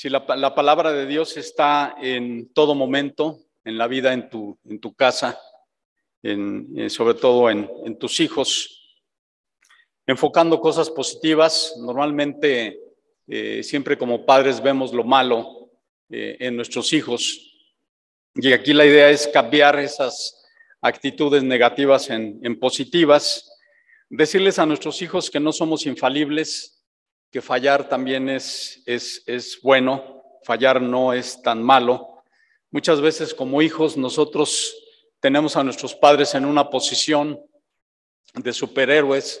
Si la, palabra de Dios está en todo momento, en la vida, en tu, en tu casa, eh, sobre todo en, tus hijos, enfocando cosas positivas, normalmente eh, siempre como padres vemos lo malo eh, en nuestros hijos. Y aquí la idea es cambiar esas actitudes negativas en positivas, decirles a nuestros hijos que no somos infalibles, que fallar también es, es, es bueno, fallar no es tan malo. Muchas veces como hijos nosotros tenemos a nuestros padres en una posición de superhéroes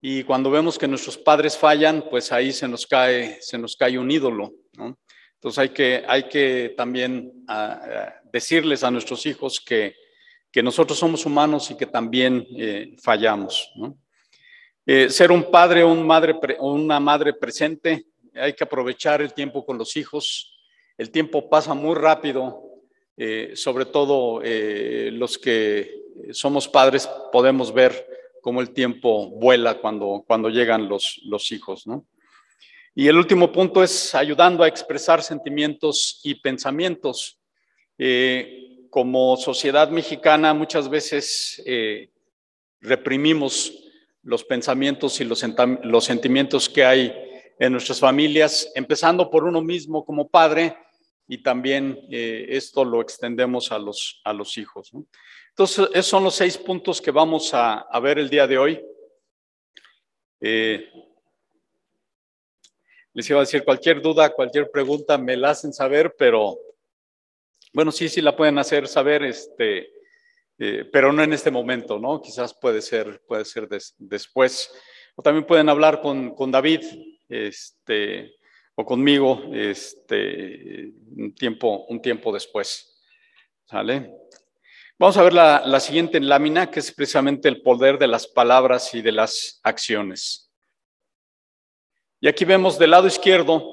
y cuando vemos que nuestros padres fallan, pues ahí se nos cae, se nos cae un ídolo. Entonces hay que, hay que también ah, ah, decirles a nuestros hijos que, que, nosotros somos humanos y que también eh, fallamos. ¿no? Eh, ser un padre o una madre presente, hay que aprovechar el tiempo con los hijos. El tiempo pasa muy rápido, eh, sobre todo eh, los que somos padres podemos ver cómo el tiempo vuela cuando, cuando llegan los, los hijos. ¿no? Y el último punto es ayudando a expresar sentimientos y pensamientos. como sociedad mexicana muchas veces reprimimos los pensamientos y los, sentimientos que hay en nuestras familias, empezando por uno mismo como padre y también eh, esto lo extendemos a los, a los hijos. Entonces, esos son los seis puntos que vamos a, ver el día de hoy. Eh, les iba a decir cualquier duda, cualquier pregunta, me la hacen saber, pero bueno, sí, sí la pueden hacer saber. Este, eh, pero no en este momento, ¿no? Quizás puede ser, puede ser después. O también pueden hablar con, David este, o conmigo este, un, tiempo, un tiempo después. ¿Sale? Vamos a ver la, la siguiente lámina, que es precisamente el poder de las palabras y de las acciones. Y aquí vemos del lado izquierdo,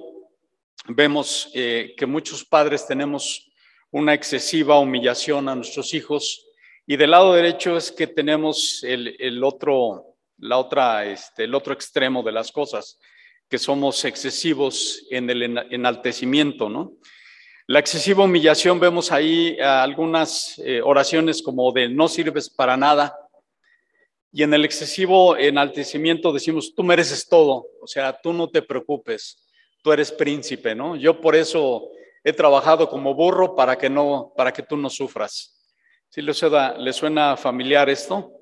vemos eh, que muchos padres tenemos una excesiva humillación a nuestros hijos y del lado derecho es que tenemos el, otro, la otra, este, el otro extremo de las cosas, que somos excesivos en el enaltecimiento, ¿no? La excesiva humillación, vemos ahí algunas eh, oraciones como de no sirves para nada. Y en el excesivo enaltecimiento decimos, tú mereces todo, o sea, tú no te preocupes, tú eres príncipe, ¿no? Yo por eso he trabajado como burro para que no, para que tú no sufras. Si le suena, le suena familiar esto,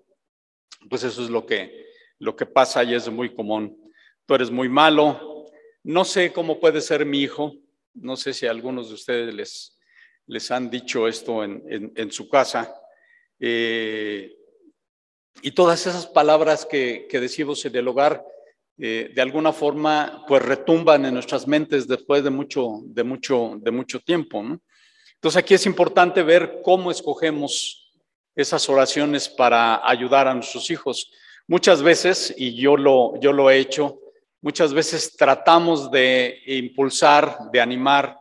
pues eso es lo que, lo que pasa y es muy común. Tú eres muy malo, no sé cómo puede ser mi hijo, no sé si a algunos de ustedes les, les han dicho esto en, en, su casa. Eh, y todas esas palabras que, que decimos en el hogar, eh, de alguna forma, pues retumban en nuestras mentes después de mucho, de mucho, de mucho tiempo. ¿no? Entonces aquí es importante ver cómo escogemos esas oraciones para ayudar a nuestros hijos. Muchas veces, y yo lo, yo lo he hecho, muchas veces tratamos de impulsar, de animar,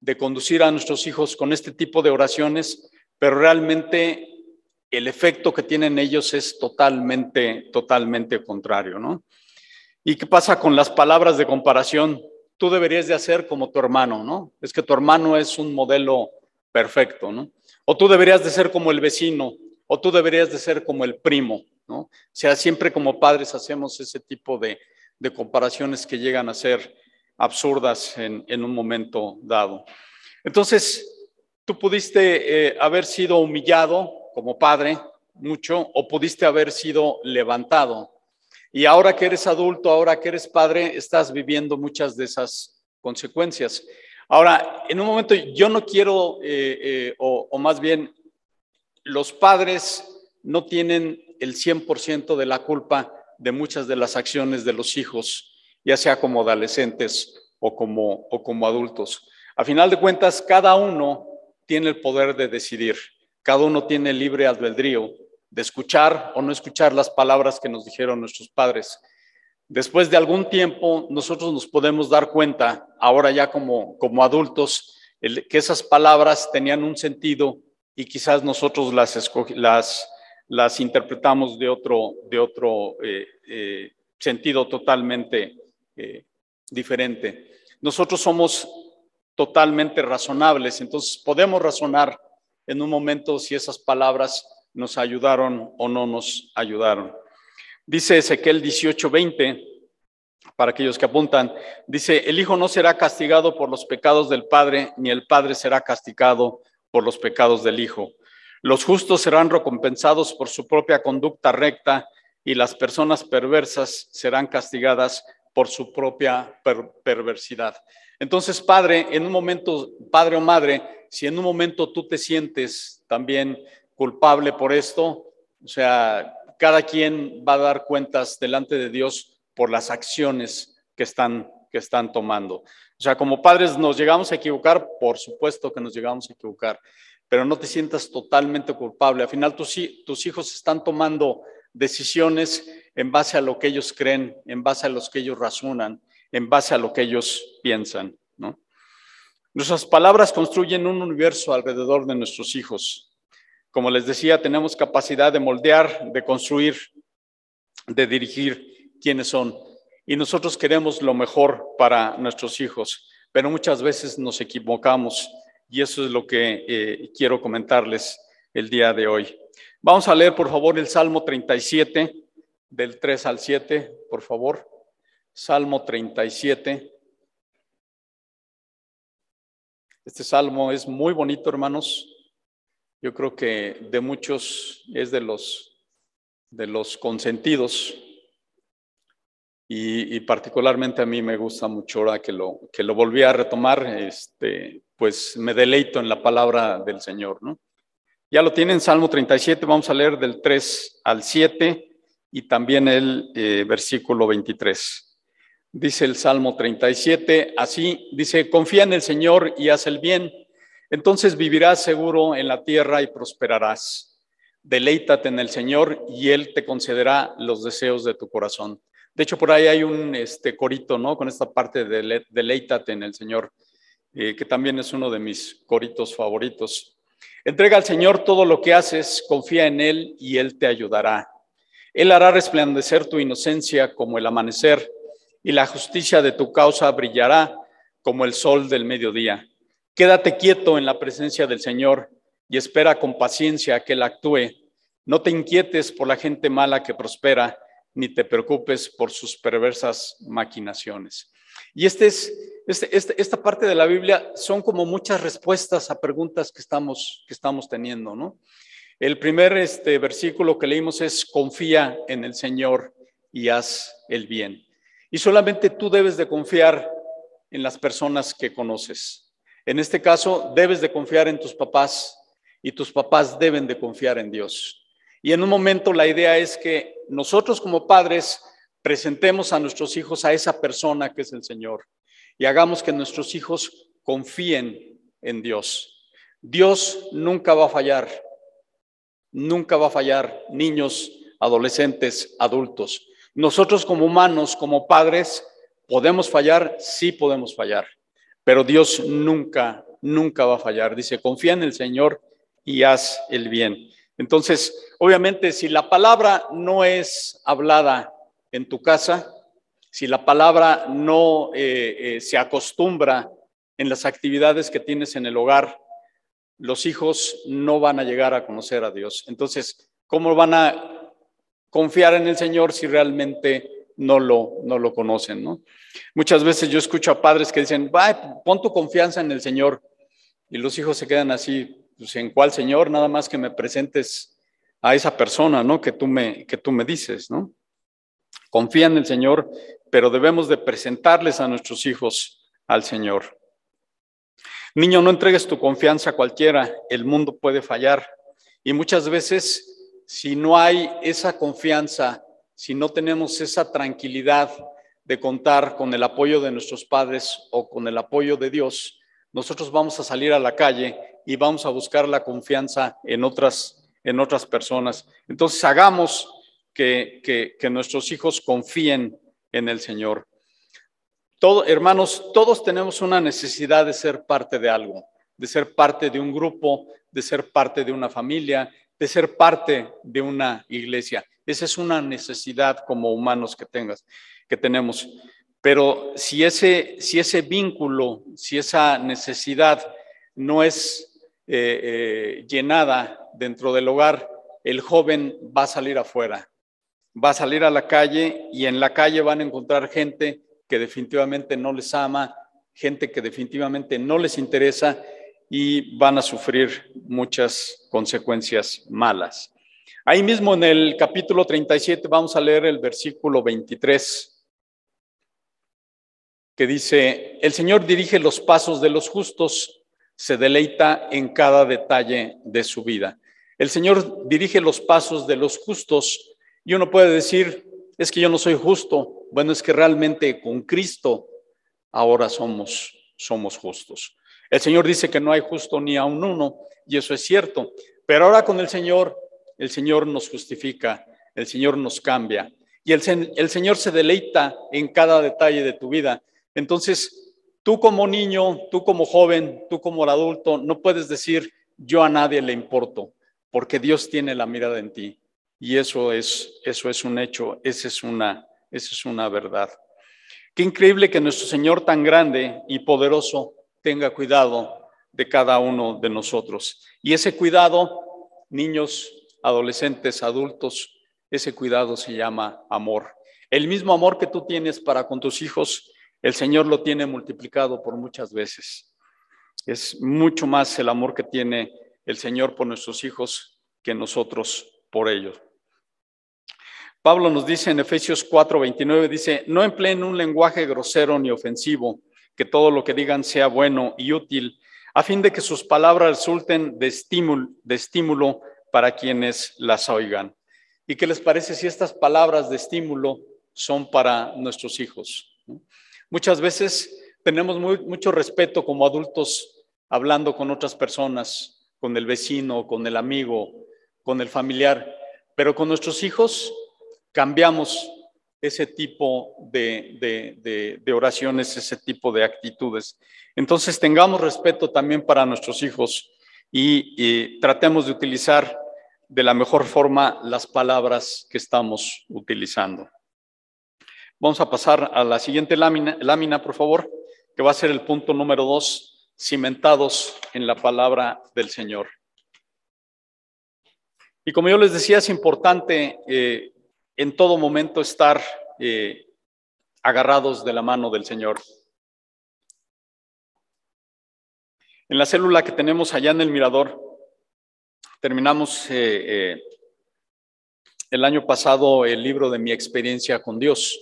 de conducir a nuestros hijos con este tipo de oraciones, pero realmente el efecto que tienen ellos es totalmente, totalmente contrario, ¿no? ¿Y qué pasa con las palabras de comparación? Tú deberías de hacer como tu hermano, ¿no? Es que tu hermano es un modelo perfecto, ¿no? O tú deberías de ser como el vecino, o tú deberías de ser como el primo, ¿no? O sea, siempre como padres hacemos ese tipo de, comparaciones que llegan a ser absurdas en, un momento dado. Entonces, tú pudiste eh, haber sido humillado como padre mucho, o pudiste haber sido levantado. Y ahora que eres adulto, ahora que eres padre, estás viviendo muchas de esas consecuencias. Ahora, en un momento yo no quiero, eh, eh, o, más bien, los padres no tienen el 100% de la culpa de muchas de las acciones de los hijos, ya sea como adolescentes o como, o como adultos. A final de cuentas, cada uno tiene el poder de decidir, cada uno tiene libre albedrío de escuchar o no escuchar las palabras que nos dijeron nuestros padres. Después de algún tiempo, nosotros nos podemos dar cuenta, ahora ya como, como adultos, que esas palabras tenían un sentido y quizás nosotros las, las, las interpretamos de otro, de otro eh, eh, sentido totalmente eh, diferente. Nosotros somos totalmente razonables. Entonces podemos razonar en un momento si esas palabras nos ayudaron o no nos ayudaron. Dice Ezequiel 18:20, para aquellos que apuntan, dice, el Hijo no será castigado por los pecados del Padre, ni el Padre será castigado por los pecados del Hijo. Los justos serán recompensados por su propia conducta recta y las personas perversas serán castigadas por su propia perversidad. Entonces, padre, en un momento, padre o madre, si en un momento tú te sientes también culpable por esto, o sea, cada quien va a dar cuentas delante de Dios por las acciones que están, que están tomando. O sea, como padres nos llegamos a equivocar, por supuesto que nos llegamos a equivocar, pero no te sientas totalmente culpable. Al final tus, hijos están tomando decisiones en base a lo que ellos creen, en base a los que ellos razonan, en base a lo que ellos piensan. ¿no? Nuestras palabras construyen un universo alrededor de nuestros hijos. Como les decía, tenemos capacidad de moldear, de construir, de dirigir quiénes son. Y nosotros queremos lo mejor para nuestros hijos, pero muchas veces nos equivocamos y eso es lo que eh, quiero comentarles el día de hoy. Vamos a leer, por favor, el Salmo 37, del 3 al 7, por favor. Salmo 37. Este salmo es muy bonito, hermanos. Yo creo que de muchos es de los, de los consentidos. Y, particularmente a mí me gusta mucho ahora que lo, que lo volví a retomar, este, pues me deleito en la palabra del Señor, ¿no? Ya lo tienen, Salmo 37, vamos a leer del 3 al 7 y también el eh, versículo 23. Dice el Salmo 37, así dice, confía en el Señor y haz el bien, entonces vivirás seguro en la tierra y prosperarás. Deleítate en el Señor y Él te concederá los deseos de tu corazón. De hecho, por ahí hay un este, corito, ¿no? Con esta parte de deleítate en el Señor, eh, que también es uno de mis coritos favoritos. Entrega al Señor todo lo que haces, confía en Él y Él te ayudará. Él hará resplandecer tu inocencia como el amanecer y la justicia de tu causa brillará como el sol del mediodía. Quédate quieto en la presencia del Señor y espera con paciencia que Él actúe. No te inquietes por la gente mala que prospera, ni te preocupes por sus perversas maquinaciones. Y este es, este, este, esta parte de la Biblia son como muchas respuestas a preguntas que estamos, que estamos teniendo, ¿no? El primer este, versículo que leímos es, confía en el Señor y haz el bien. Y solamente tú debes de confiar en las personas que conoces. En este caso, debes de confiar en tus papás y tus papás deben de confiar en Dios. Y en un momento la idea es que nosotros como padres presentemos a nuestros hijos a esa persona que es el Señor y hagamos que nuestros hijos confíen en Dios. Dios nunca va a fallar, nunca va a fallar, niños, adolescentes, adultos. Nosotros como humanos, como padres, podemos fallar, sí podemos fallar, pero Dios nunca, nunca va a fallar. Dice, confía en el Señor y haz el bien. Entonces, obviamente, si la palabra no es hablada en tu casa, si la palabra no eh, eh, se acostumbra en las actividades que tienes en el hogar, los hijos no van a llegar a conocer a Dios. Entonces, ¿cómo van a confiar en el Señor si realmente no lo, no lo conocen, ¿no? Muchas veces yo escucho a padres que dicen, va, pon tu confianza en el Señor. Y los hijos se quedan así, pues, ¿en cuál Señor? Nada más que me presentes a esa persona, ¿no? Que tú me, que tú me dices, ¿no? Confía en el Señor, pero debemos de presentarles a nuestros hijos al Señor. Niño, no entregues tu confianza a cualquiera, el mundo puede fallar. Y muchas veces si no hay esa confianza, si no tenemos esa tranquilidad de contar con el apoyo de nuestros padres o con el apoyo de Dios, nosotros vamos a salir a la calle y vamos a buscar la confianza en otras, en otras personas. Entonces hagamos que, que, nuestros hijos confíen en el Señor. Hermanos, todos tenemos una necesidad de ser parte de algo, de ser parte de un grupo, de ser parte de una familia, de ser parte de una iglesia. Esa es una necesidad como humanos que tengas, que tenemos. Pero si ese, si ese vínculo, si esa necesidad no es eh, eh, llenada dentro del hogar, el joven va a salir afuera, va a salir a la calle y en la calle van a encontrar gente que definitivamente no les ama, gente que definitivamente no les interesa y van a sufrir muchas consecuencias malas. Ahí mismo en el capítulo 37 vamos a leer el versículo 23 que dice, el Señor dirige los pasos de los justos, se deleita en cada detalle de su vida. El Señor dirige los pasos de los justos y uno puede decir, es que yo no soy justo. Bueno, es que realmente con Cristo ahora somos, somos justos. El Señor dice que no hay justo ni a un uno y eso es cierto. Pero ahora con el Señor, el Señor nos justifica, el Señor nos cambia y el, Señor se deleita en cada detalle de tu vida. Entonces, tú como niño, tú como joven, tú como adulto, no puedes decir yo a nadie le importo, porque Dios tiene la mirada en ti. Y eso es, eso es un hecho, esa es una, esa es una verdad. Qué increíble que nuestro Señor tan grande y poderoso tenga cuidado de cada uno de nosotros. Y ese cuidado, niños, adolescentes, adultos, ese cuidado se llama amor. El mismo amor que tú tienes para con tus hijos el Señor lo tiene multiplicado por muchas veces. Es mucho más el amor que tiene el Señor por nuestros hijos que nosotros por ellos. Pablo nos dice en Efesios 4:29, dice, no empleen un lenguaje grosero ni ofensivo, que todo lo que digan sea bueno y útil, a fin de que sus palabras resulten de estímulo, de estímulo para quienes las oigan. ¿Y qué les parece si estas palabras de estímulo son para nuestros hijos? Muchas veces tenemos mucho respeto como adultos hablando con otras personas, con el vecino, con el amigo, con el familiar, pero con nuestros hijos cambiamos ese tipo de, oraciones, ese tipo de actitudes. Entonces tengamos respeto también para nuestros hijos y tratemos de utilizar de la mejor forma las palabras que estamos utilizando. Vamos a pasar a la siguiente lámina, lámina, por favor, que va a ser el punto número dos, cimentados en la palabra del Señor. Y como yo les decía, es importante eh, en todo momento estar eh, agarrados de la mano del Señor. En la célula que tenemos allá en el mirador, terminamos eh, el año pasado el libro de mi experiencia con Dios.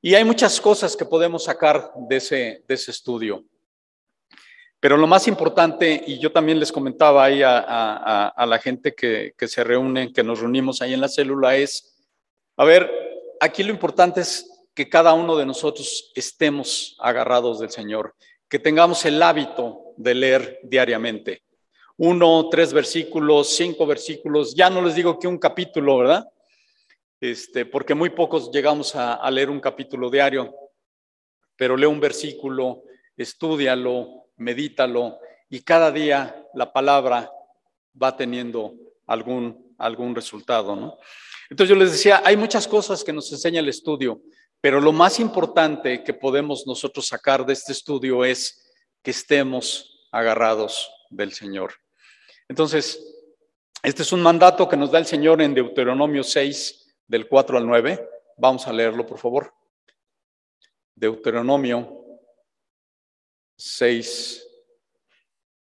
Y hay muchas cosas que podemos sacar de ese, de ese estudio. Pero lo más importante, y yo también les comentaba ahí a, la gente que, que, se reúne, que nos reunimos ahí en la célula, es, a ver, aquí lo importante es que cada uno de nosotros estemos agarrados del Señor, que tengamos el hábito de leer diariamente. Uno, tres versículos, cinco versículos, ya no les digo que un capítulo, ¿verdad? este, porque muy pocos llegamos a, leer un capítulo diario, pero lee un versículo, estudialo, medítalo y cada día la palabra va teniendo algún, algún resultado, ¿no? Entonces yo les decía, hay muchas cosas que nos enseña el estudio, pero lo más importante que podemos nosotros sacar de este estudio es que estemos agarrados del Señor. Entonces, este es un mandato que nos da el Señor en Deuteronomio 6, del 4 al 9. Vamos a leerlo, por favor. Deuteronomio 6,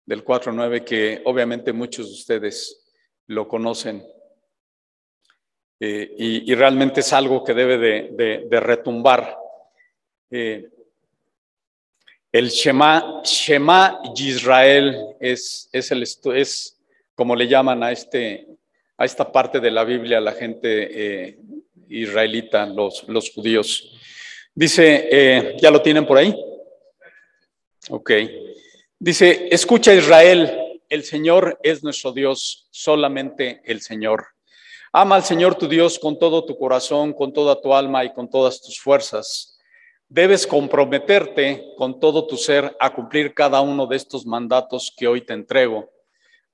del 4 al 9, que obviamente muchos de ustedes lo conocen. Eh, y, realmente es algo que debe de, retumbar. Eh, el Shema, Shema Israel es, es, el, es como le llaman a este, a esta parte de la Biblia la gente eh, israelita, los, judíos. Dice, eh, ¿ya lo tienen por ahí? Ok. Dice, escucha Israel, el Señor es nuestro Dios, solamente el Señor. Ama al Señor tu Dios con todo tu corazón, con toda tu alma y con todas tus fuerzas. Debes comprometerte con todo tu ser a cumplir cada uno de estos mandatos que hoy te entrego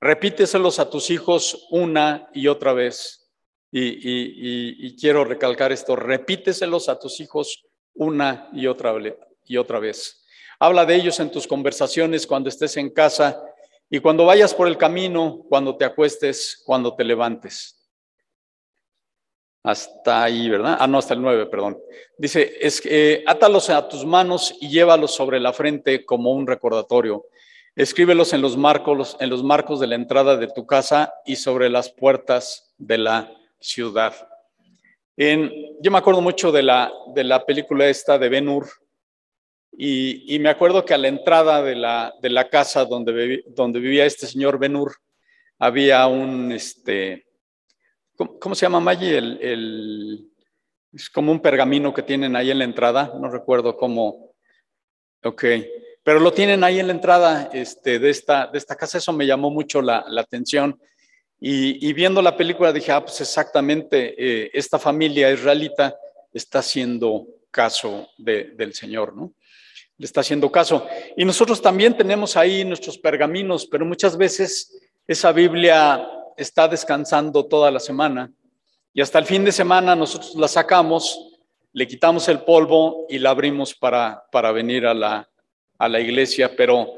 Repíteselos a tus hijos una y otra vez. Y, quiero recalcar esto, repíteselos a tus hijos una y otra, y otra vez. Habla de ellos en tus conversaciones cuando estés en casa y cuando vayas por el camino, cuando te acuestes, cuando te levantes. Hasta ahí, ¿verdad? Ah, no, hasta el 9, perdón. Dice, es eh, átalos a tus manos y llévalos sobre la frente como un recordatorio. Escríbelos en los marcos, en los marcos de la entrada de tu casa y sobre las puertas de la ciudad. Yo me acuerdo mucho de la, de la película esta de Ben Hur y, y, me acuerdo que a la entrada de la, de la casa donde, donde vivía este señor Ben Hur había un, este, ¿Cómo, se llama, Maggie? El, es como un pergamino que tienen ahí en la entrada. No recuerdo cómo. Ok. Pero lo tienen ahí en la entrada este, de, esta, de esta casa. Eso me llamó mucho la, atención. Y, viendo la película dije, ah, pues exactamente, eh, esta familia israelita está haciendo caso del Señor, ¿no? Le está haciendo caso. Y nosotros también tenemos ahí nuestros pergaminos, pero muchas veces esa Biblia está descansando toda la semana y hasta el fin de semana nosotros la sacamos, le quitamos el polvo y la abrimos para, para venir a la, a la iglesia, pero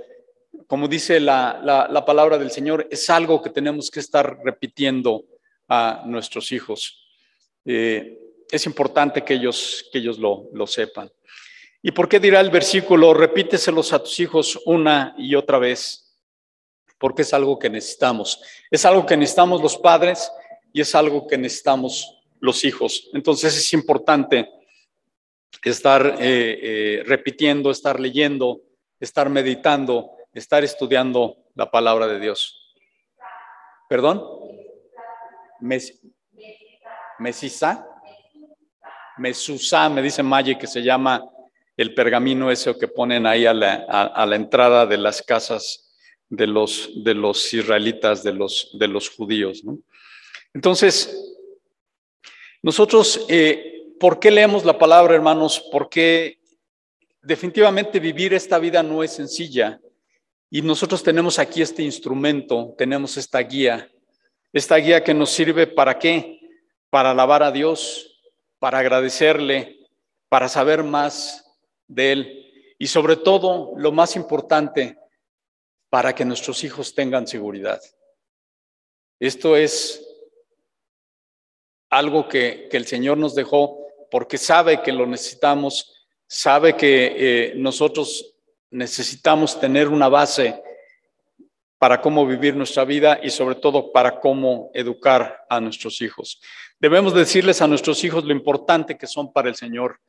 como dice la, la, palabra del Señor, es algo que tenemos que estar repitiendo a nuestros hijos. Eh, es importante que ellos, que ellos lo, lo sepan. ¿Y por qué dirá el versículo? Repíteselos a tus hijos una y otra vez porque es algo que necesitamos. Es algo que necesitamos los padres y es algo que necesitamos los hijos. Entonces es importante estar eh, eh, repitiendo, estar leyendo, estar meditando, estar estudiando la palabra de Dios. ¿Perdón? Mes, mesisa. Mesusa, me dice Maye que se llama el pergamino ese que ponen ahí a la, a la entrada de las casas de los, de los israelitas, de los, de los judíos. Entonces, nosotros, eh, ¿por qué leemos la palabra, hermanos? Porque definitivamente vivir esta vida no es sencilla. Y nosotros tenemos aquí este instrumento, tenemos esta guía, esta guía que nos sirve para qué? Para alabar a Dios, para agradecerle, para saber más de Él. Y sobre todo, lo más importante, para que nuestros hijos tengan seguridad. Esto es algo que, el Señor nos dejó porque sabe que lo necesitamos, sabe que eh, nosotros necesitamos tener una base para cómo vivir nuestra vida y sobre todo para cómo educar a nuestros hijos. Debemos decirles a nuestros hijos lo importante que son para el Señor.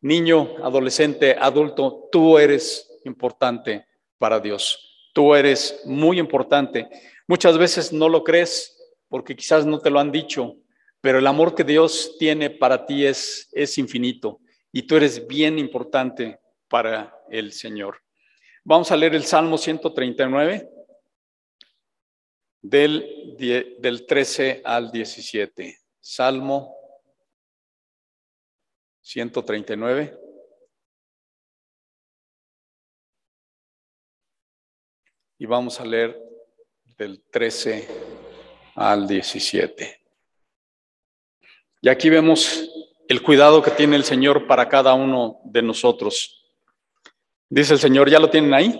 Niño, adolescente, adulto, tú eres importante para Dios. Tú eres muy importante. Muchas veces no lo crees porque quizás no te lo han dicho, pero el amor que Dios tiene para ti es, es infinito y tú eres bien importante para el Señor. Vamos a leer el Salmo 139 del, del 13 al 17. Salmo 139. y vamos a leer del 13 al 17. Y aquí vemos el cuidado que tiene el Señor para cada uno de nosotros. Dice el Señor, ¿ya lo tienen ahí?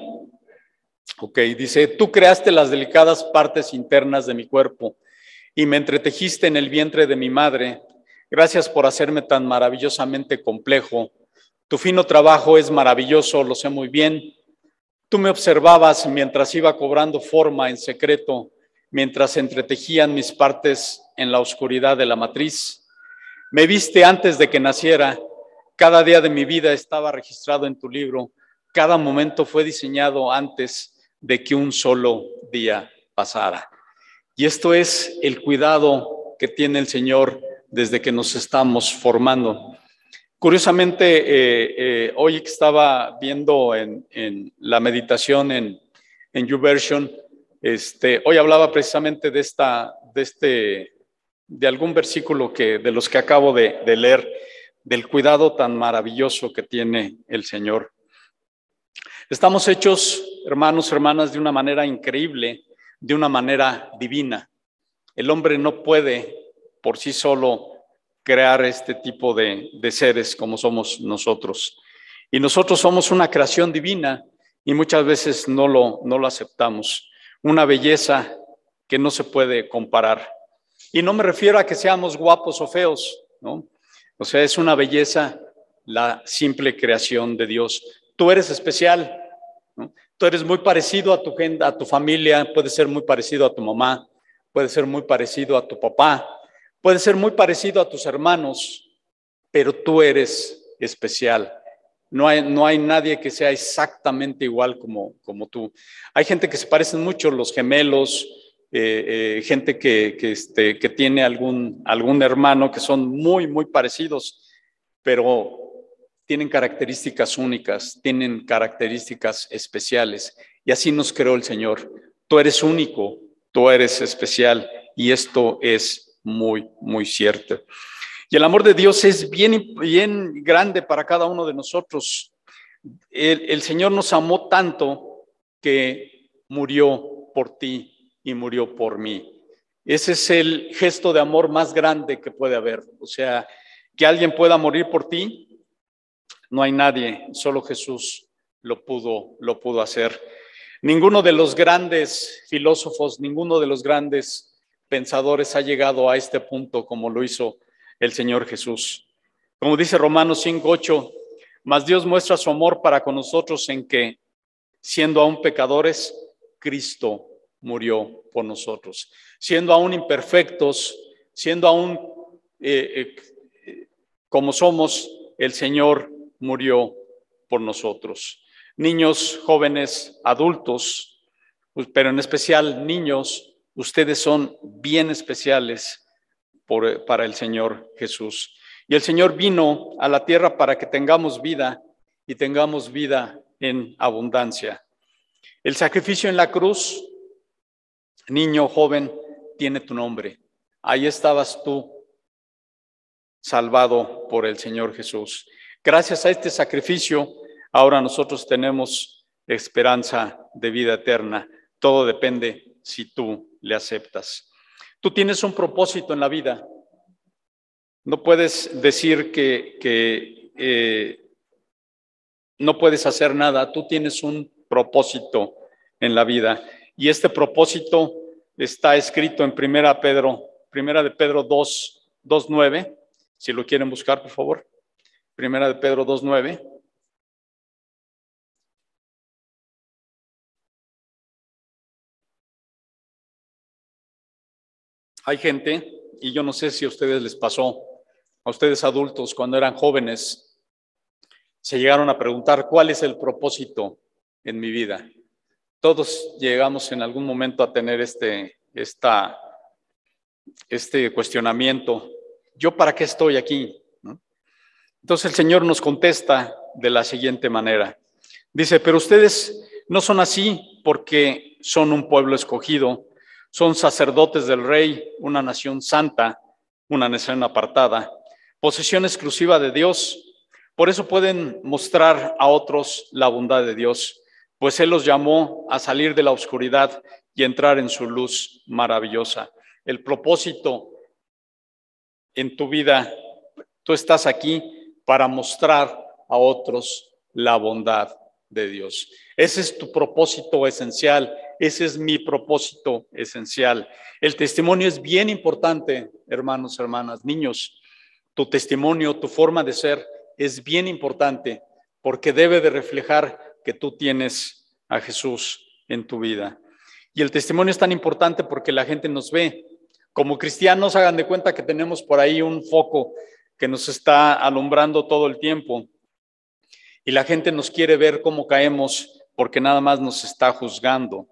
Ok, dice, tú creaste las delicadas partes internas de mi cuerpo y me entretejiste en el vientre de mi madre. Gracias por hacerme tan maravillosamente complejo. Tu fino trabajo es maravilloso, lo sé muy bien. Tú me observabas mientras iba cobrando forma en secreto, mientras entretejían mis partes en la oscuridad de la matriz. Me viste antes de que naciera. Cada día de mi vida estaba registrado en tu libro. Cada momento fue diseñado antes de que un solo día pasara. Y esto es el cuidado que tiene el Señor desde que nos estamos formando. Curiosamente, eh, eh, hoy estaba viendo en, la meditación en, en YouVersion, este, hoy hablaba precisamente de esta, de este, de algún versículo que, de los que acabo de, leer, del cuidado tan maravilloso que tiene el Señor. Estamos hechos, hermanos, hermanas, de una manera increíble, de una manera divina. El hombre no puede por sí solo crear este tipo de, de seres como somos nosotros. Y nosotros somos una creación divina y muchas veces no lo, no lo aceptamos. Una belleza que no se puede comparar. Y no me refiero a que seamos guapos o feos, ¿no? O sea, es una belleza la simple creación de Dios. Tú eres especial, ¿no? Tú eres muy parecido a tu gente, a tu familia, puede ser muy parecido a tu mamá, puede ser muy parecido a tu papá, puede ser muy parecido a tus hermanos, pero tú eres especial. No hay, no hay nadie que sea exactamente igual como, como tú. Hay gente que se parecen mucho, los gemelos, eh, eh, gente que, que, este, que tiene algún, algún hermano que son muy, muy parecidos, pero tienen características únicas, tienen características especiales. Y así nos creó el Señor. Tú eres único, tú eres especial y esto es muy, muy cierto. Y el amor de Dios es bien, bien grande para cada uno de nosotros. El, el Señor nos amó tanto que murió por ti y murió por mí. Ese es el gesto de amor más grande que puede haber. O sea, que alguien pueda morir por ti, no hay nadie, solo Jesús lo pudo, lo pudo hacer. Ninguno de los grandes filósofos, ninguno de los grandes pensadores ha llegado a este punto como lo hizo el Señor Jesús. Como dice Romanos 5:8, mas Dios muestra su amor para con nosotros en que, siendo aún pecadores, Cristo murió por nosotros. Siendo aún imperfectos, siendo aún eh, eh, como somos, el Señor murió por nosotros. Niños, jóvenes, adultos, pero en especial niños, ustedes son bien especiales para el Señor Jesús. Y el Señor vino a la tierra para que tengamos vida y tengamos vida en abundancia. El sacrificio en la cruz, niño, joven, tiene tu nombre. Ahí estabas tú, salvado por el Señor Jesús. Gracias a este sacrificio, ahora nosotros tenemos esperanza de vida eterna. Todo depende si tú le aceptas. Tú tienes un propósito en la vida. No puedes decir que, eh, no puedes hacer nada. Tú tienes un propósito en la vida. Y este propósito está escrito en Primera Pedro, Primera de Pedro 2, 2.9. Si lo quieren buscar, por favor. Primera de Pedro 2.9. Hay gente, y yo no sé si a ustedes les pasó, a ustedes adultos cuando eran jóvenes, se llegaron a preguntar cuál es el propósito en mi vida. Todos llegamos en algún momento a tener este, esta, este cuestionamiento. ¿Yo para qué estoy aquí? Entonces el Señor nos contesta de la siguiente manera. Dice, pero ustedes no son así porque son un pueblo escogido, son sacerdotes del rey, una nación santa, una nación apartada, posesión exclusiva de Dios. Por eso pueden mostrar a otros la bondad de Dios, pues Él los llamó a salir de la oscuridad y entrar en su luz maravillosa. El propósito en tu vida, tú estás aquí para mostrar a otros la bondad de Dios. Ese es tu propósito esencial, ese es mi propósito esencial. El testimonio es bien importante, hermanos, hermanas, niños. Tu testimonio, tu forma de ser es bien importante porque debe de reflejar que tú tienes a Jesús en tu vida. Y el testimonio es tan importante porque la gente nos ve. Como cristianos, hagan de cuenta que tenemos por ahí un foco que nos está alumbrando todo el tiempo y la gente nos quiere ver cómo caemos porque nada más nos está juzgando.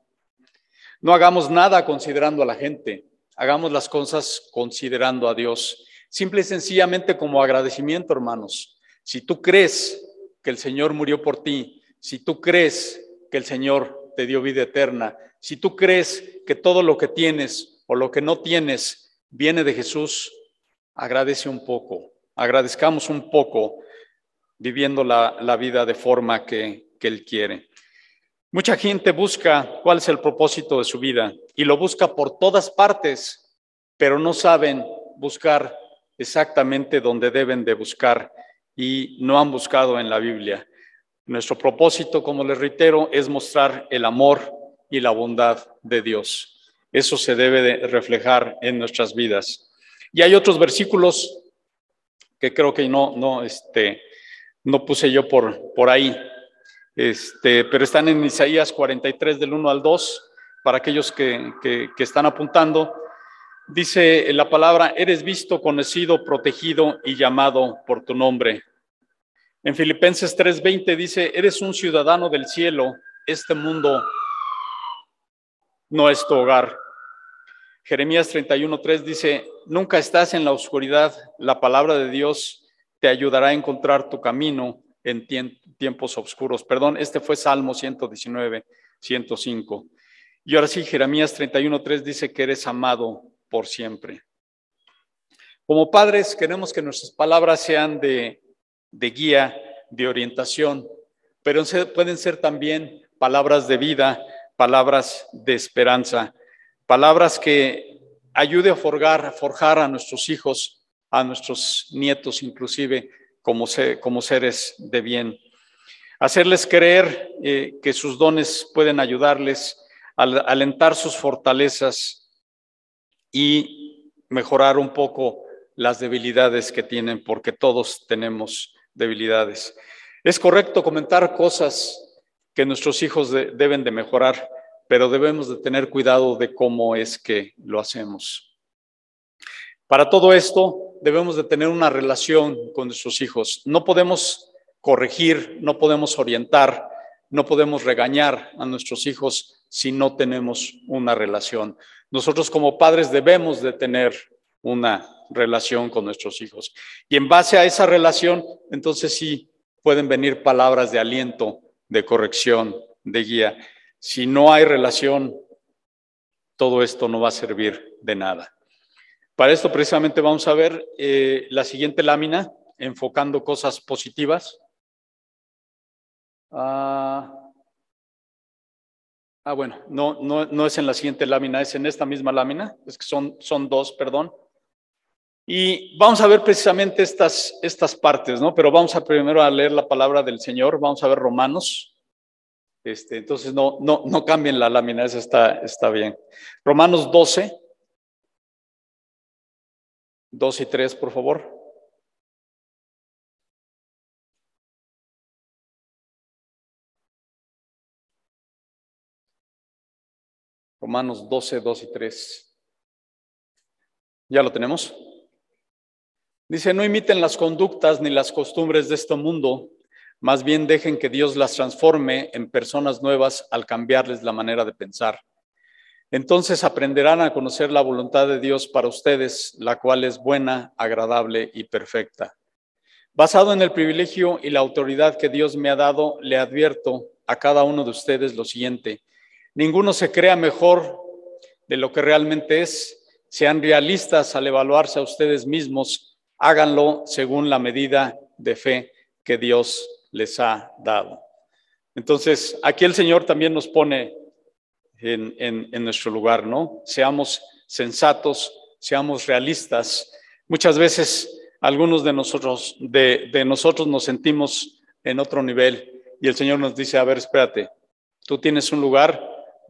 No hagamos nada considerando a la gente, hagamos las cosas considerando a Dios. Simple y sencillamente como agradecimiento, hermanos. Si tú crees que el Señor murió por ti, si tú crees que el Señor te dio vida eterna, si tú crees que todo lo que tienes o lo que no tienes viene de Jesús, agradece un poco, agradezcamos un poco viviendo la, vida de forma que, que Él quiere. Mucha gente busca cuál es el propósito de su vida y lo busca por todas partes, pero no saben buscar exactamente donde deben de buscar y no han buscado en la Biblia. Nuestro propósito, como les reitero, es mostrar el amor y la bondad de Dios. Eso se debe de reflejar en nuestras vidas. Y hay otros versículos que creo que no, no, este, no puse yo por, por ahí, este, pero están en Isaías 43 del 1 al 2, para aquellos que, que, que están apuntando. Dice la palabra, eres visto, conocido, protegido y llamado por tu nombre. En Filipenses 3:20 dice, eres un ciudadano del cielo, este mundo no es tu hogar. Jeremías 31:3 dice, nunca estás en la oscuridad, la palabra de Dios te ayudará a encontrar tu camino en tiempos oscuros. Perdón, este fue Salmo 119, 105. Y ahora sí, Jeremías 31:3 dice que eres amado por siempre. Como padres queremos que nuestras palabras sean de, de guía, de orientación, pero pueden ser también palabras de vida, palabras de esperanza, palabras que ayude a forjar, a forjar a nuestros hijos, a nuestros nietos inclusive, como, seres de bien. Hacerles creer eh, que sus dones pueden ayudarles, a alentar sus fortalezas, y mejorar un poco las debilidades que tienen, porque todos tenemos debilidades. Es correcto comentar cosas que nuestros hijos deben de mejorar, pero debemos de tener cuidado de cómo es que lo hacemos. Para todo esto, debemos de tener una relación con nuestros hijos. No podemos corregir, no podemos orientar, no podemos regañar a nuestros hijos si no tenemos una relación. Nosotros como padres debemos de tener una relación con nuestros hijos. Y en base a esa relación, entonces sí pueden venir palabras de aliento, de corrección, de guía. Si no hay relación, todo esto no va a servir de nada. Para esto precisamente vamos a ver eh, la siguiente lámina, enfocando cosas positivas. Ah, Ah, bueno, no, no, no es en la siguiente lámina, es en esta misma lámina, es que son, son dos, perdón. Y vamos a ver precisamente estas, estas partes, ¿no? Pero vamos a primero a leer la palabra del Señor, vamos a ver Romanos. Este, entonces no, no, no cambien la lámina, esa está, está bien. Romanos 12, 2 y 3, por favor. Romanos 12, 2 y 3. ¿Ya lo tenemos? Dice, no imiten las conductas ni las costumbres de este mundo, más bien dejen que Dios las transforme en personas nuevas al cambiarles la manera de pensar. Entonces aprenderán a conocer la voluntad de Dios para ustedes, la cual es buena, agradable y perfecta. Basado en el privilegio y la autoridad que Dios me ha dado, le advierto a cada uno de ustedes lo siguiente. Ninguno se crea mejor de lo que realmente es. Sean realistas al evaluarse a ustedes mismos. Háganlo según la medida de fe que Dios les ha dado. Entonces, aquí el Señor también nos pone en, nuestro lugar, ¿no? Seamos sensatos, seamos realistas. Muchas veces algunos de nosotros, de, de nosotros nos sentimos en otro nivel y el Señor nos dice, a ver, espérate, tú tienes un lugar,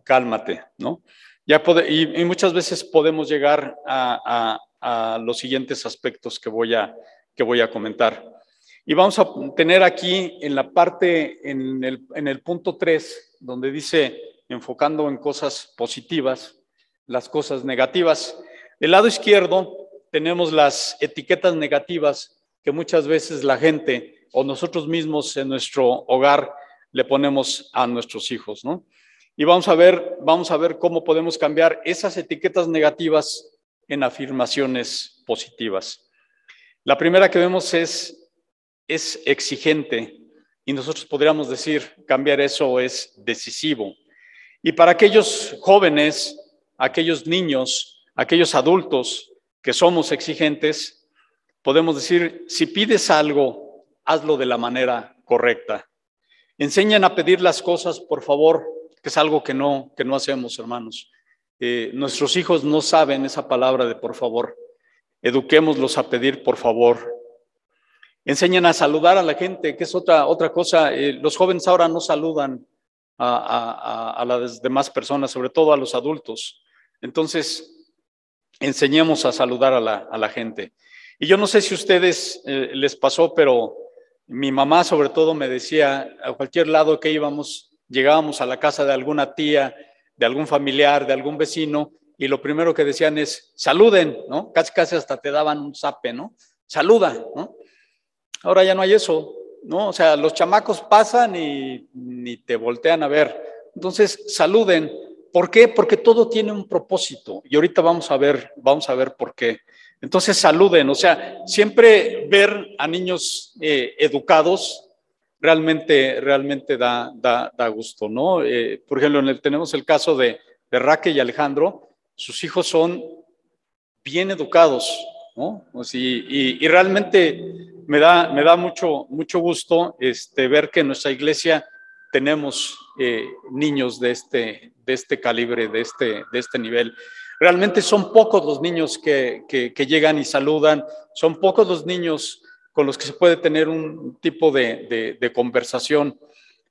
cálmate, ¿no? Ya y, muchas veces podemos llegar a, los siguientes aspectos que voy, a, que voy a comentar. Y vamos a tener aquí en la parte, en el, en el punto 3, donde dice, enfocando en cosas positivas, las cosas negativas. Del lado izquierdo tenemos las etiquetas negativas que muchas veces la gente o nosotros mismos en nuestro hogar le ponemos a nuestros hijos, ¿no? Y vamos a ver, vamos a ver cómo podemos cambiar esas etiquetas negativas en afirmaciones positivas. La primera que vemos es, es exigente y nosotros podríamos decir, cambiar eso es decisivo. Y para aquellos jóvenes, aquellos niños, aquellos adultos que somos exigentes, podemos decir, si pides algo, hazlo de la manera correcta. Enseñan a pedir las cosas, por favor, que es algo que no, que no hacemos, hermanos. Eh, nuestros hijos no saben esa palabra de por favor. eduquémoslos a pedir por favor. Enseñen a saludar a la gente, que es otra, otra cosa. Eh, los jóvenes ahora no saludan a, las demás personas, sobre todo a los adultos. Entonces, enseñemos a saludar a la, gente. Y yo no sé si a ustedes eh, les pasó, pero mi mamá sobre todo me decía, a cualquier lado que íbamos, llegábamos a la casa de alguna tía, de algún familiar, de algún vecino, y lo primero que decían es, saluden, ¿no? Casi, casi hasta te daban un zape, ¿no? Saluda, ¿no? Ahora ya no hay eso, ¿no? O sea, los chamacos pasan y ni te voltean a ver. Entonces, saluden. ¿Por qué? Porque todo tiene un propósito. Y ahorita vamos a ver, vamos a ver por qué. Entonces, saluden. O sea, siempre ver a niños eh, educados realmente, realmente da, da, da gusto, ¿no? Eh, por ejemplo, en el, tenemos el caso de, Raquel y Alejandro. Sus hijos son bien educados, ¿no? y, y, realmente me da, me da mucho, mucho gusto este, ver que en nuestra iglesia tenemos eh, niños de este, de este calibre, de este, de este nivel. Realmente son pocos los niños que, que, llegan y saludan, son pocos los niños con los que se puede tener un tipo de, conversación.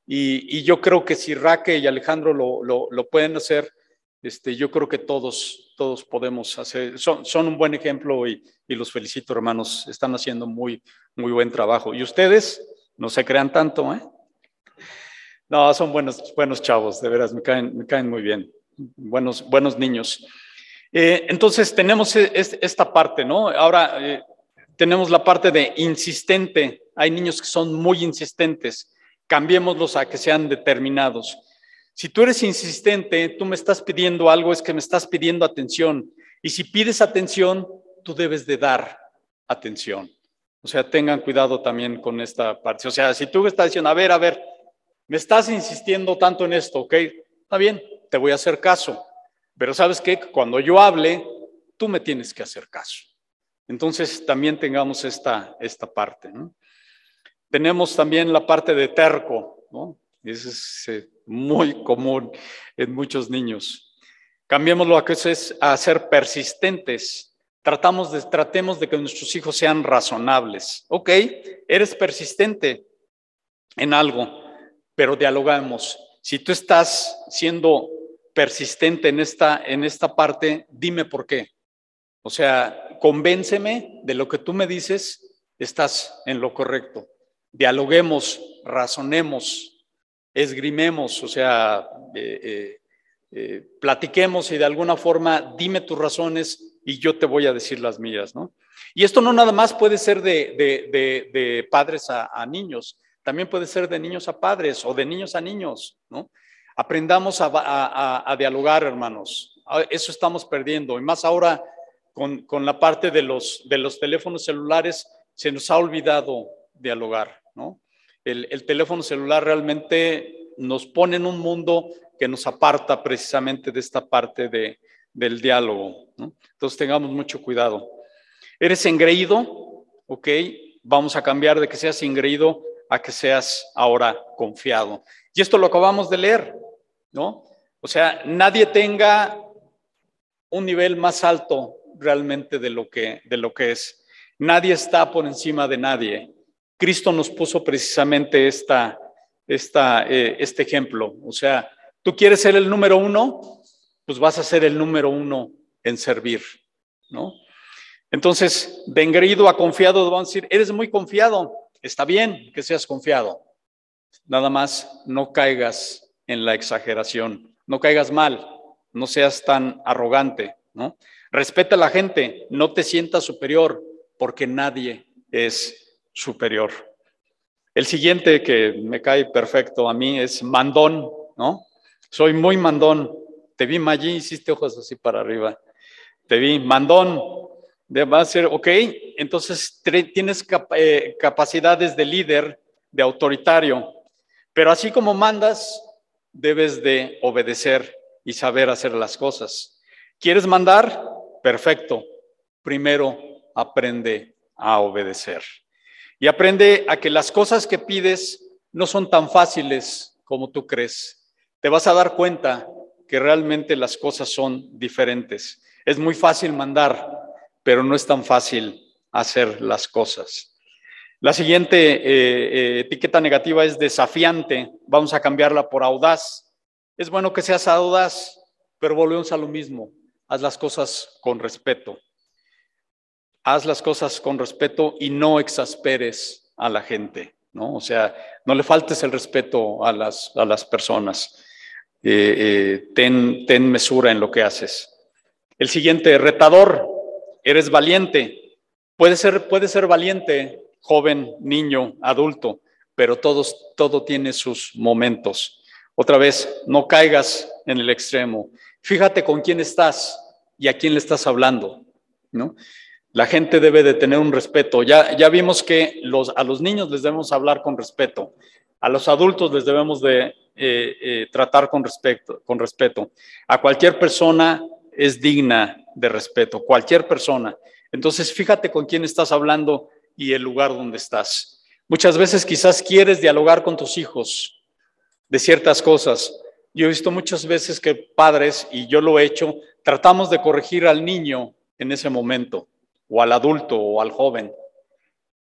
Y, yo creo que si Raque y Alejandro lo, pueden hacer, este, yo creo que todos, todos podemos hacer, son, un buen ejemplo y, y, los felicito hermanos, están haciendo muy, muy buen trabajo. Y ustedes, no se crean tanto, ¿eh? No, son buenos, buenos chavos, de veras, me caen, me caen muy bien, buenos, buenos niños. Eh, entonces tenemos e, esta parte, ¿no? Ahora eh, tenemos la parte de insistente. Hay niños que son muy insistentes. Cambiémoslos a que sean determinados. Si tú eres insistente, tú me estás pidiendo algo, es que me estás pidiendo atención. Y si pides atención, tú debes de dar atención. O sea, tengan cuidado también con esta parte. O sea, si tú estás diciendo, a ver, a ver, me estás insistiendo tanto en esto, ¿ok? Está bien, te voy a hacer caso. Pero sabes qué, cuando yo hable, tú me tienes que hacer caso. Entonces, también tengamos esta, esta parte. Tenemos también la parte de terco. Eso es eh, muy común en muchos niños. Cambiémoslo a que es a ser persistentes. Tratamos de, tratemos de que nuestros hijos sean razonables. Ok, eres persistente en algo, pero dialogamos. Si tú estás siendo persistente en esta, en esta parte, dime por qué. O sea, convénceme de lo que tú me dices, estás en lo correcto. Dialoguemos, razonemos, esgrimemos, o sea, eh, eh, eh, platiquemos y de alguna forma dime tus razones y yo te voy a decir las mías, ¿no? Y esto no nada más puede ser de, padres a, niños, también puede ser de niños a padres o de niños a niños, ¿no? Aprendamos a, dialogar, hermanos. Ah, eso estamos perdiendo. Y más ahora con, la parte de los, de los teléfonos celulares, se nos ha olvidado dialogar, ¿no? el, teléfono celular realmente nos pone en un mundo que nos aparta precisamente de esta parte de, del diálogo. Entonces tengamos mucho cuidado. ¿Eres engreído? Ok, vamos a cambiar de que seas engreído a que seas ahora confiado. Y esto lo acabamos de leer, ¿no? O sea, nadie tenga un nivel más alto realmente de lo que, de lo que es. Nadie está por encima de nadie. Cristo nos puso precisamente esta, esta, eh, este ejemplo. O sea, tú quieres ser el número uno, pues vas a ser el número uno en servir, ¿no? Entonces, de engreído a confiado, vamos a decir, eres muy confiado, está bien que seas confiado. Nada más no caigas en la exageración, no caigas mal, no seas tan arrogante, ¿no? Respeta a la gente, no te sientas superior, porque nadie es superior. El siguiente que me cae perfecto a mí es mandón, ¿no? Soy muy mandón. Te vi allí, hiciste ojos así para arriba. Te vi mandón. Va ser, ok, entonces tienes eh, capacidades de líder, de autoritario, pero así como mandas, debes de obedecer y saber hacer las cosas. ¿Quieres mandar? Perfecto. Primero aprende a obedecer. Y aprende a que las cosas que pides no son tan fáciles como tú crees. Te vas a dar cuenta que realmente las cosas son diferentes. Es muy fácil mandar, pero no es tan fácil hacer las cosas. La siguiente eh, eh, etiqueta negativa es desafiante. Vamos a cambiarla por audaz. Es bueno que seas audaz, pero volvemos a lo mismo. Haz las cosas con respeto. Haz las cosas con respeto y no exasperes a la gente, ¿no? O sea, no le faltes el respeto a las, a las personas. Eh, ten, ten mesura en lo que haces. El siguiente, retador. Eres valiente. Puede ser, puede ser valiente, joven, niño, adulto, pero todos, todo tiene sus momentos. Otra vez, no caigas en el extremo. Fíjate con quién estás y a quién le estás hablando, ¿no? La gente debe de tener un respeto. Ya, ya vimos que a los niños les debemos hablar con respeto, a los adultos les debemos de eh, eh, tratar con respeto, con respeto. A cualquier persona es digna de respeto, cualquier persona. Entonces, fíjate con quién estás hablando y el lugar donde estás. Muchas veces quizás quieres dialogar con tus hijos de ciertas cosas. Yo he visto muchas veces que padres, y yo lo he hecho, tratamos de corregir al niño en ese momento, o al adulto o al joven.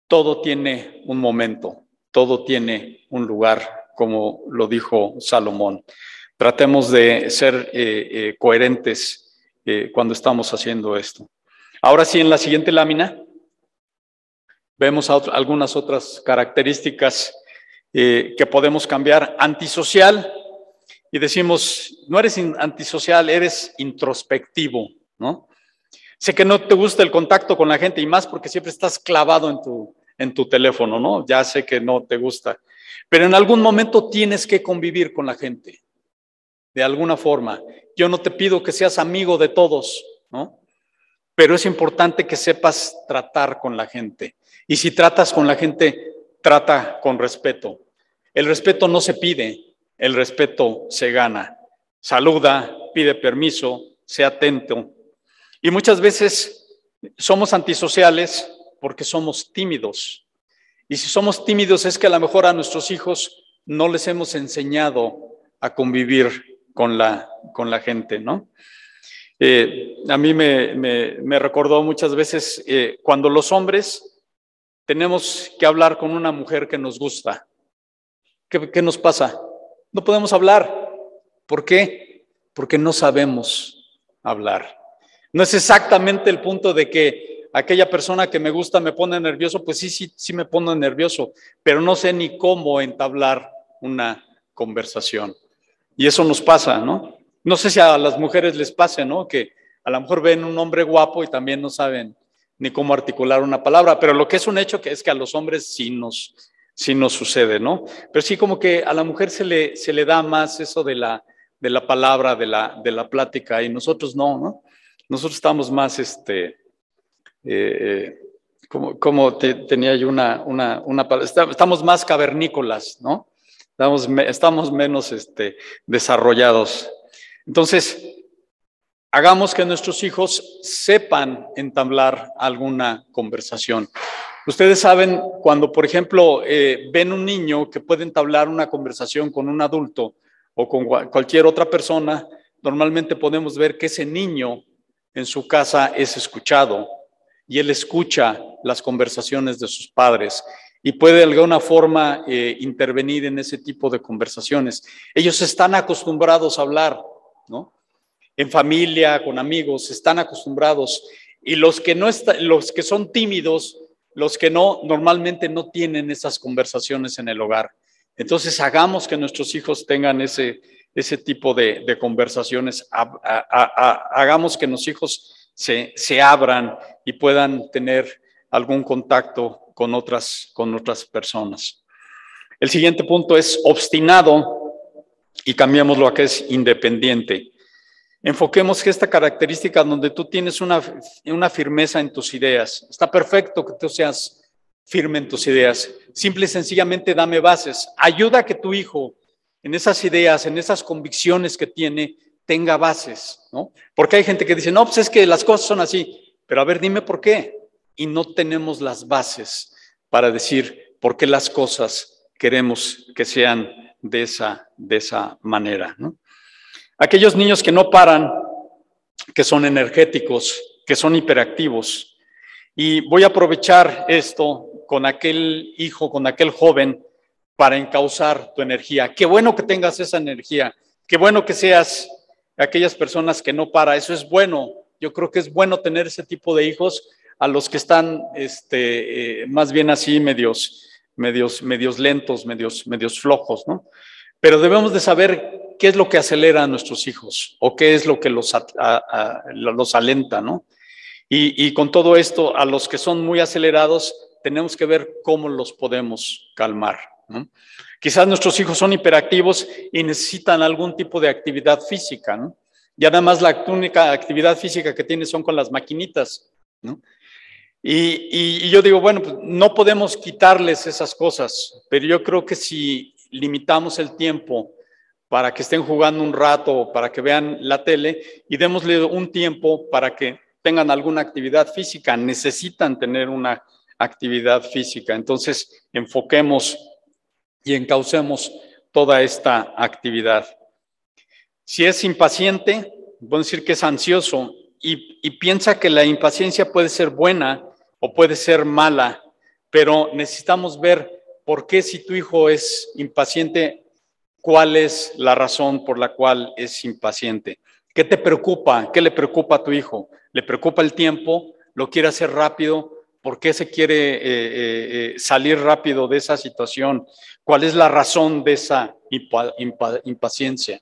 Todo tiene un momento, todo tiene un lugar, como lo dijo Salomón. Tratemos de ser eh, eh, coherentes eh, cuando estamos haciendo esto. Ahora sí, en la siguiente lámina vemos algunas otras características que podemos cambiar. Antisocial, y decimos, no eres antisocial, eres introspectivo, ¿no? Sé que no te gusta el contacto con la gente y más porque siempre estás clavado en tu, en tu teléfono, ¿no? Ya sé que no te gusta, pero en algún momento tienes que convivir con la gente de alguna forma. Yo no te pido que seas amigo de todos, ¿no? Pero es importante que sepas tratar con la gente. Y si tratas con la gente, trata con respeto. El respeto no se pide, el respeto se gana. Saluda, pide permiso, sea atento. Y muchas veces somos antisociales porque somos tímidos. Y si somos tímidos es que a lo mejor a nuestros hijos no les hemos enseñado a convivir con la, con la gente, ¿no? Eh, a mí me, recordó muchas veces eh, cuando los hombres tenemos que hablar con una mujer que nos gusta. ¿Qué, ¿Qué nos pasa? No podemos hablar. ¿Por qué? Porque no sabemos hablar. No es exactamente el punto de que aquella persona que me gusta me pone nervioso, pues sí, sí, sí me pone nervioso, pero no sé ni cómo entablar una conversación. Y eso nos pasa, ¿no? No sé si a las mujeres les pase, ¿no? Que a lo mejor ven un hombre guapo y también no saben ni cómo articular una palabra, pero lo que es un hecho es que a los hombres sí nos, sí nos sucede, ¿no? Pero sí como que a la mujer se le, se le da más eso de la, de la palabra, de la, de la plática, y nosotros no, ¿no? Nosotros estamos más, este, eh, eh, como, como tenía yo una, una, estamos más cavernícolas, ¿no? estamos, menos este, desarrollados. Entonces, hagamos que nuestros hijos sepan entablar alguna conversación. Ustedes saben, cuando, por ejemplo, eh, ven un niño que puede entablar una conversación con un adulto o con cualquier otra persona, normalmente podemos ver que ese niño en su casa es escuchado y él escucha las conversaciones de sus padres y puede de alguna forma eh, intervenir en ese tipo de conversaciones. Ellos están acostumbrados a hablar, ¿no? En familia, con amigos, están acostumbrados. Y los que, no los que son tímidos, los que no, normalmente no tienen esas conversaciones en el hogar. Entonces, hagamos que nuestros hijos tengan ese, ese tipo de, conversaciones, hagamos que nuestros hijos se, se abran y puedan tener algún contacto con otras, con otras personas. El siguiente punto es obstinado y cambiamos lo que es independiente. Enfoquemos que esta característica donde tú tienes una, una firmeza en tus ideas. Está perfecto que tú seas firme en tus ideas. Simple y sencillamente dame bases. Ayuda a que tu hijo en esas ideas, en esas convicciones que tiene, tenga bases, ¿no? Porque hay gente que dice, no, pues es que las cosas son así. Pero a ver, dime por qué y no tenemos las bases para decir por qué las cosas queremos que sean de esa, de esa manera. Aquellos niños que no paran, que son energéticos, que son hiperactivos. Y voy a aprovechar esto con aquel hijo, con aquel joven, para encauzar tu energía. Qué bueno que tengas esa energía. Qué bueno que seas aquellas personas que no para. Eso es bueno. Yo creo que es bueno tener ese tipo de hijos a los que están este, eh, más bien así medios, medios, medios lentos, medios, medios flojos, ¿no? Pero debemos de saber qué es lo que acelera a nuestros hijos o qué es lo que los, los alenta, ¿no? Y, y, con todo esto, a los que son muy acelerados, tenemos que ver cómo los podemos calmar. ¿no? Quizás nuestros hijos son hiperactivos y necesitan algún tipo de actividad física, ¿no? Ya nada más la única actividad física que tienen son con las maquinitas, ¿no? Y, y, yo digo, bueno, pues no podemos quitarles esas cosas, pero yo creo que si limitamos el tiempo para que estén jugando un rato, para que vean la tele y démosle un tiempo para que tengan alguna actividad física, necesitan tener una actividad física. Entonces, enfoquemos y encaucemos toda esta actividad. Si es impaciente, a decir que es ansioso y piensa que la impaciencia puede ser buena o puede ser mala, pero necesitamos ver por qué si tu hijo es impaciente, cuál es la razón por la cual es impaciente. ¿Qué te preocupa? ¿Qué le preocupa a tu hijo? ¿Le preocupa el tiempo? ¿Lo quiere hacer rápido? ¿Por qué se quiere eh, eh, eh, salir rápido de esa situación? ¿Cuál es la razón de esa impaciencia?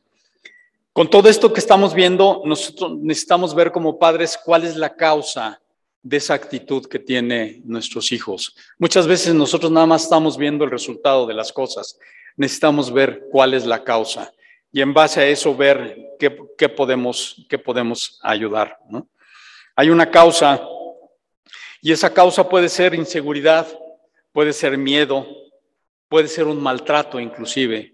Con todo esto que estamos viendo, nosotros necesitamos ver como padres cuál es la causa de esa actitud que tienen nuestros hijos. Muchas veces nosotros nada más estamos viendo el resultado de las cosas. Necesitamos ver cuál es la causa y en base a eso ver qué, podemos, qué podemos ayudar. ¿no? Hay una causa y esa causa puede ser inseguridad, puede ser miedo, puede ser un maltrato inclusive.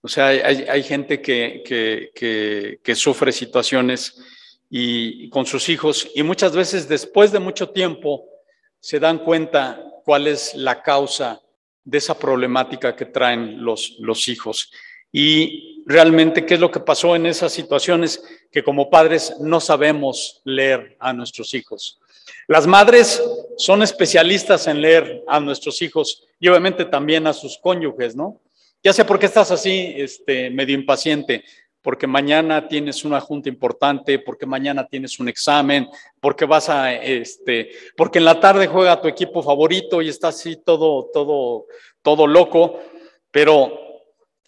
O sea, hay, gente que, que, que, sufre situaciones y, con sus hijos y muchas veces después de mucho tiempo se dan cuenta cuál es la causa de esa problemática que traen los, los hijos. Y realmente, ¿qué es lo que pasó en esas situaciones? Que como padres no sabemos leer a nuestros hijos. Las madres son especialistas en leer a nuestros hijos y obviamente también a sus cónyuges, ¿no? Ya sé por qué estás así, este, medio impaciente, porque mañana tienes una junta importante, porque mañana tienes un examen, porque vas a, este, porque en la tarde juega tu equipo favorito y está así todo, todo, todo loco, pero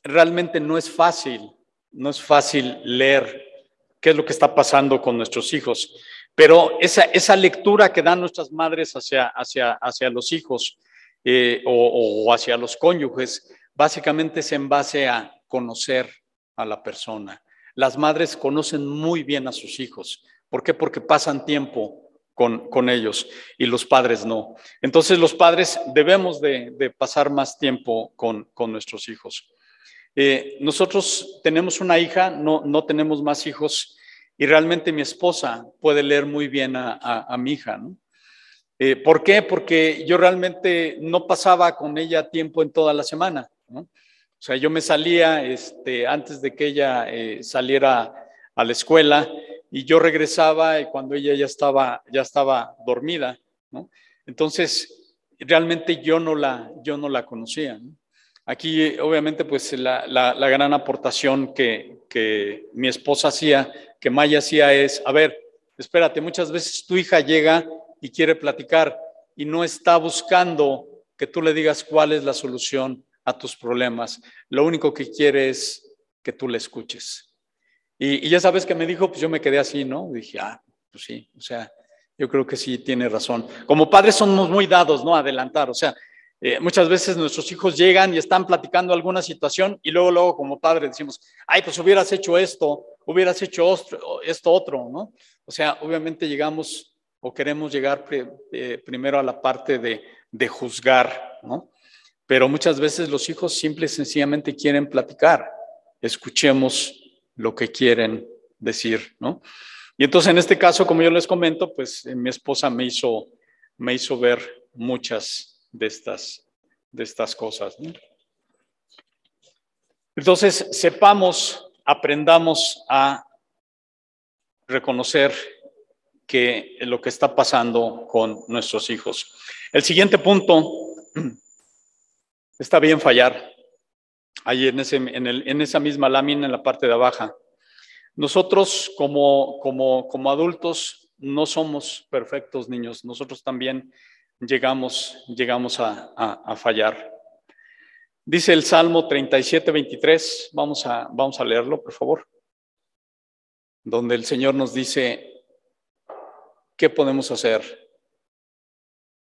realmente no es fácil, no es fácil leer qué es lo que está pasando con nuestros hijos. Pero esa, esa lectura que dan nuestras madres hacia, hacia, hacia los hijos eh, o, hacia los cónyuges, básicamente es en base a conocer a la persona. Las madres conocen muy bien a sus hijos. ¿Por qué? Porque pasan tiempo con, con, ellos y los padres no. Entonces los padres debemos de, de pasar más tiempo con, con nuestros hijos. Eh, nosotros tenemos una hija, no, no tenemos más hijos y realmente mi esposa puede leer muy bien a, mi hija, ¿no? Eh, ¿Por qué? Porque yo realmente no pasaba con ella tiempo en toda la semana, ¿no? O sea, yo me salía este, antes de que ella eh, saliera a la escuela y yo regresaba y cuando ella ya estaba, ya estaba dormida, ¿no? Entonces, realmente yo no la, yo no la conocía, ¿no? Aquí, obviamente, pues la, la, gran aportación que, que, mi esposa hacía, que Maya hacía es, a ver, espérate, muchas veces tu hija llega y quiere platicar y no está buscando que tú le digas cuál es la solución a tus problemas. Lo único que quiere es que tú le escuches. Y, ya sabes que me dijo, pues yo me quedé así, ¿no? dije, ah, pues sí, o sea, yo creo que sí tiene razón. Como padres somos muy dados, ¿no? Adelantar, o sea, eh, muchas veces nuestros hijos llegan y están platicando alguna situación y luego, luego como padre decimos, ay, pues hubieras hecho esto, hubieras hecho esto otro, ¿no? O sea, obviamente llegamos o queremos llegar eh, primero a la parte de, de, juzgar, ¿no? Pero muchas veces los hijos simple y sencillamente quieren platicar. Escuchemos lo que quieren decir, ¿no? Y entonces en este caso, como yo les comento, pues eh, mi esposa me hizo, me hizo ver muchas de estas, de estas cosas. Entonces, sepamos, aprendamos a reconocer que lo que está pasando con nuestros hijos. El siguiente punto, está bien fallar. Ahí en, ese, en, el, en esa misma lámina, en la parte de abajo. Nosotros como, como, como adultos no somos perfectos niños, nosotros también llegamos, llegamos a, fallar. Dice el Salmo 37, 23, vamos a, vamos a leerlo, por favor, donde el Señor nos dice, ¿qué podemos hacer?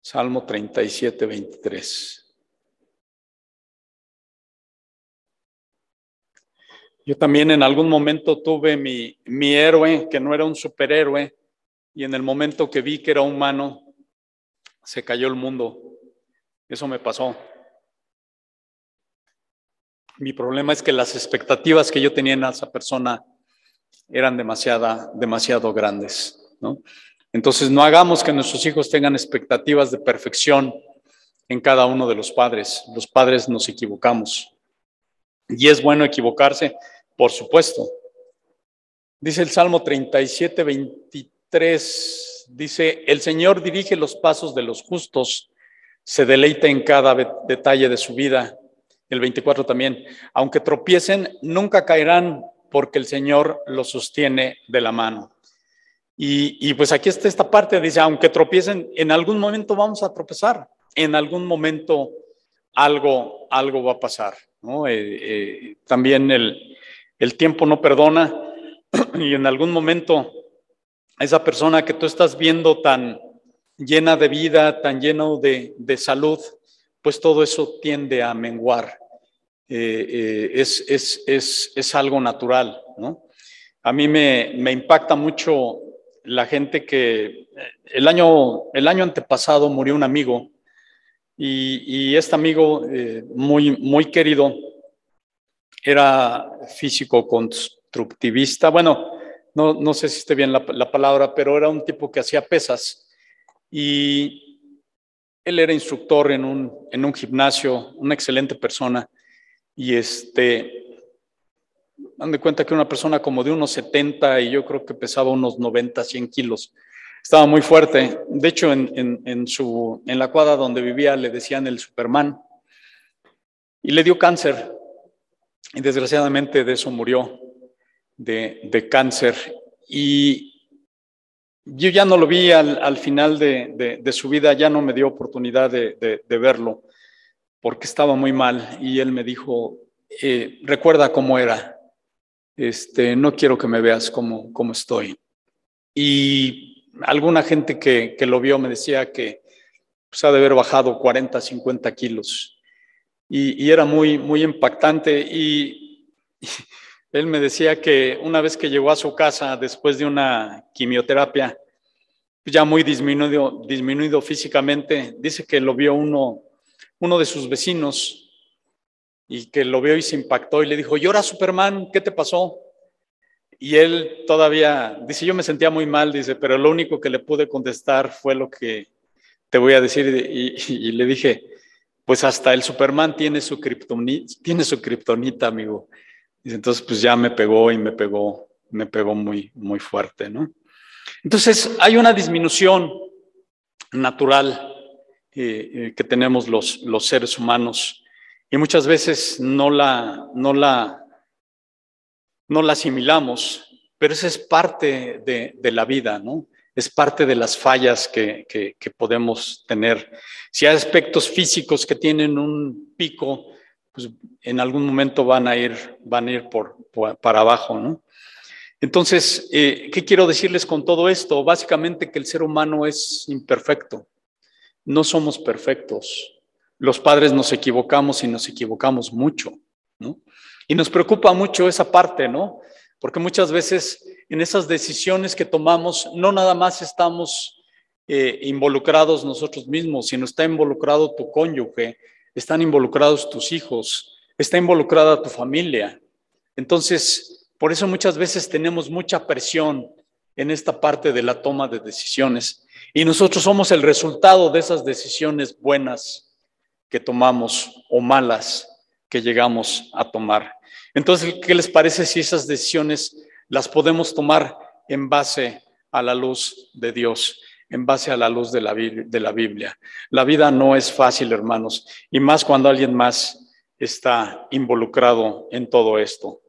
Salmo 37, 23. Yo también en algún momento tuve mi, mi héroe, que no era un superhéroe, y en el momento que vi que era humano, se cayó el mundo. Eso me pasó. Mi problema es que las expectativas que yo tenía en esa persona eran demasiada, demasiado grandes. ¿no? Entonces, no hagamos que nuestros hijos tengan expectativas de perfección en cada uno de los padres. Los padres nos equivocamos. Y es bueno equivocarse, por supuesto. Dice el Salmo 37, 23, dice, el Señor dirige los pasos de los justos, se deleita en cada detalle de su vida. El 24 también, aunque tropiecen, nunca caerán porque el Señor los sostiene de la mano. Y, y, pues aquí está esta parte, dice, aunque tropiecen, en algún momento vamos a tropezar, en algún momento algo, algo va a pasar. Eh, eh, también el, el tiempo no perdona y en algún momento esa persona que tú estás viendo tan llena de vida, tan lleno de, de salud, pues todo eso tiende a menguar. Eh, es, es, es, es, algo natural, ¿no? A mí me, me, impacta mucho la gente que el año, el año antepasado murió un amigo y, este amigo, eh, muy, muy querido, era físico constructivista. Bueno, no, no sé si esté bien la, la, palabra, pero era un tipo que hacía pesas. Y él era instructor en un, en un gimnasio, una excelente persona. Y este, dan de cuenta que una persona como de unos 70 y yo creo que pesaba unos 90, 100 kilos. Estaba muy fuerte. De hecho, en, en, su, en la cuadra donde vivía le decían el Superman. Y le dio cáncer. Y desgraciadamente de eso murió, de, de cáncer. Y yo ya no lo vi al, al final de, de, de, su vida, ya no me dio oportunidad de, verlo, porque estaba muy mal. Y él me dijo, eh, recuerda cómo era. Este, no quiero que me veas como, como estoy. Y alguna gente que, que, lo vio me decía que pues, ha de haber bajado 40, 50 kilos. Y, y era muy, muy impactante. Y, él me decía que una vez que llegó a su casa después de una quimioterapia, ya muy disminuido, disminuido físicamente, dice que lo vio uno, uno de sus vecinos y que lo vio y se impactó y le dijo, llora Superman, ¿qué te pasó? Y él todavía, dice, yo me sentía muy mal, dice, pero lo único que le pude contestar fue lo que te voy a decir. Y, le dije, pues hasta el Superman tiene su kriptonita, amigo. Entonces, pues ya me pegó y me pegó, me pegó muy, muy fuerte, ¿no? Entonces, hay una disminución natural eh, eh, que tenemos los, los seres humanos y muchas veces no la, no la no la asimilamos, pero esa es parte de, la vida, ¿no? Es parte de las fallas que, podemos tener. Si hay aspectos físicos que tienen un pico, pues en algún momento van a ir, van a ir para abajo, ¿no? Entonces, eh, ¿qué quiero decirles con todo esto? Básicamente que el ser humano es imperfecto. No somos perfectos. Los padres nos equivocamos y nos equivocamos mucho, ¿no? Y nos preocupa mucho esa parte, ¿no? Porque muchas veces en esas decisiones que tomamos no nada más estamos eh, involucrados nosotros mismos, sino está involucrado tu cónyuge, están involucrados tus hijos, está involucrada tu familia. Entonces, por eso muchas veces tenemos mucha presión en esta parte de la toma de decisiones y nosotros somos el resultado de esas decisiones buenas que tomamos o malas que llegamos a tomar. Entonces, ¿qué les parece si esas decisiones las podemos tomar en base a la luz de Dios, en base a la luz de la, Biblia. La vida no es fácil, hermanos, y más cuando alguien más está involucrado en todo esto.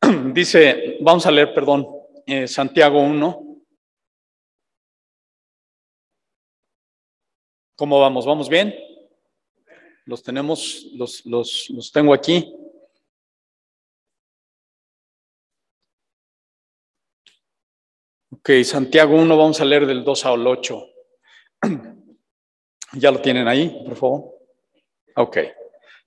Dice, vamos a leer, perdón, eh, Santiago 1. ¿Cómo vamos? ¿Vamos bien? Los tenemos, los, los, los tengo aquí. Ok, Santiago 1, vamos a leer del 2 al 8. ¿Ya lo tienen ahí, por favor? Ok.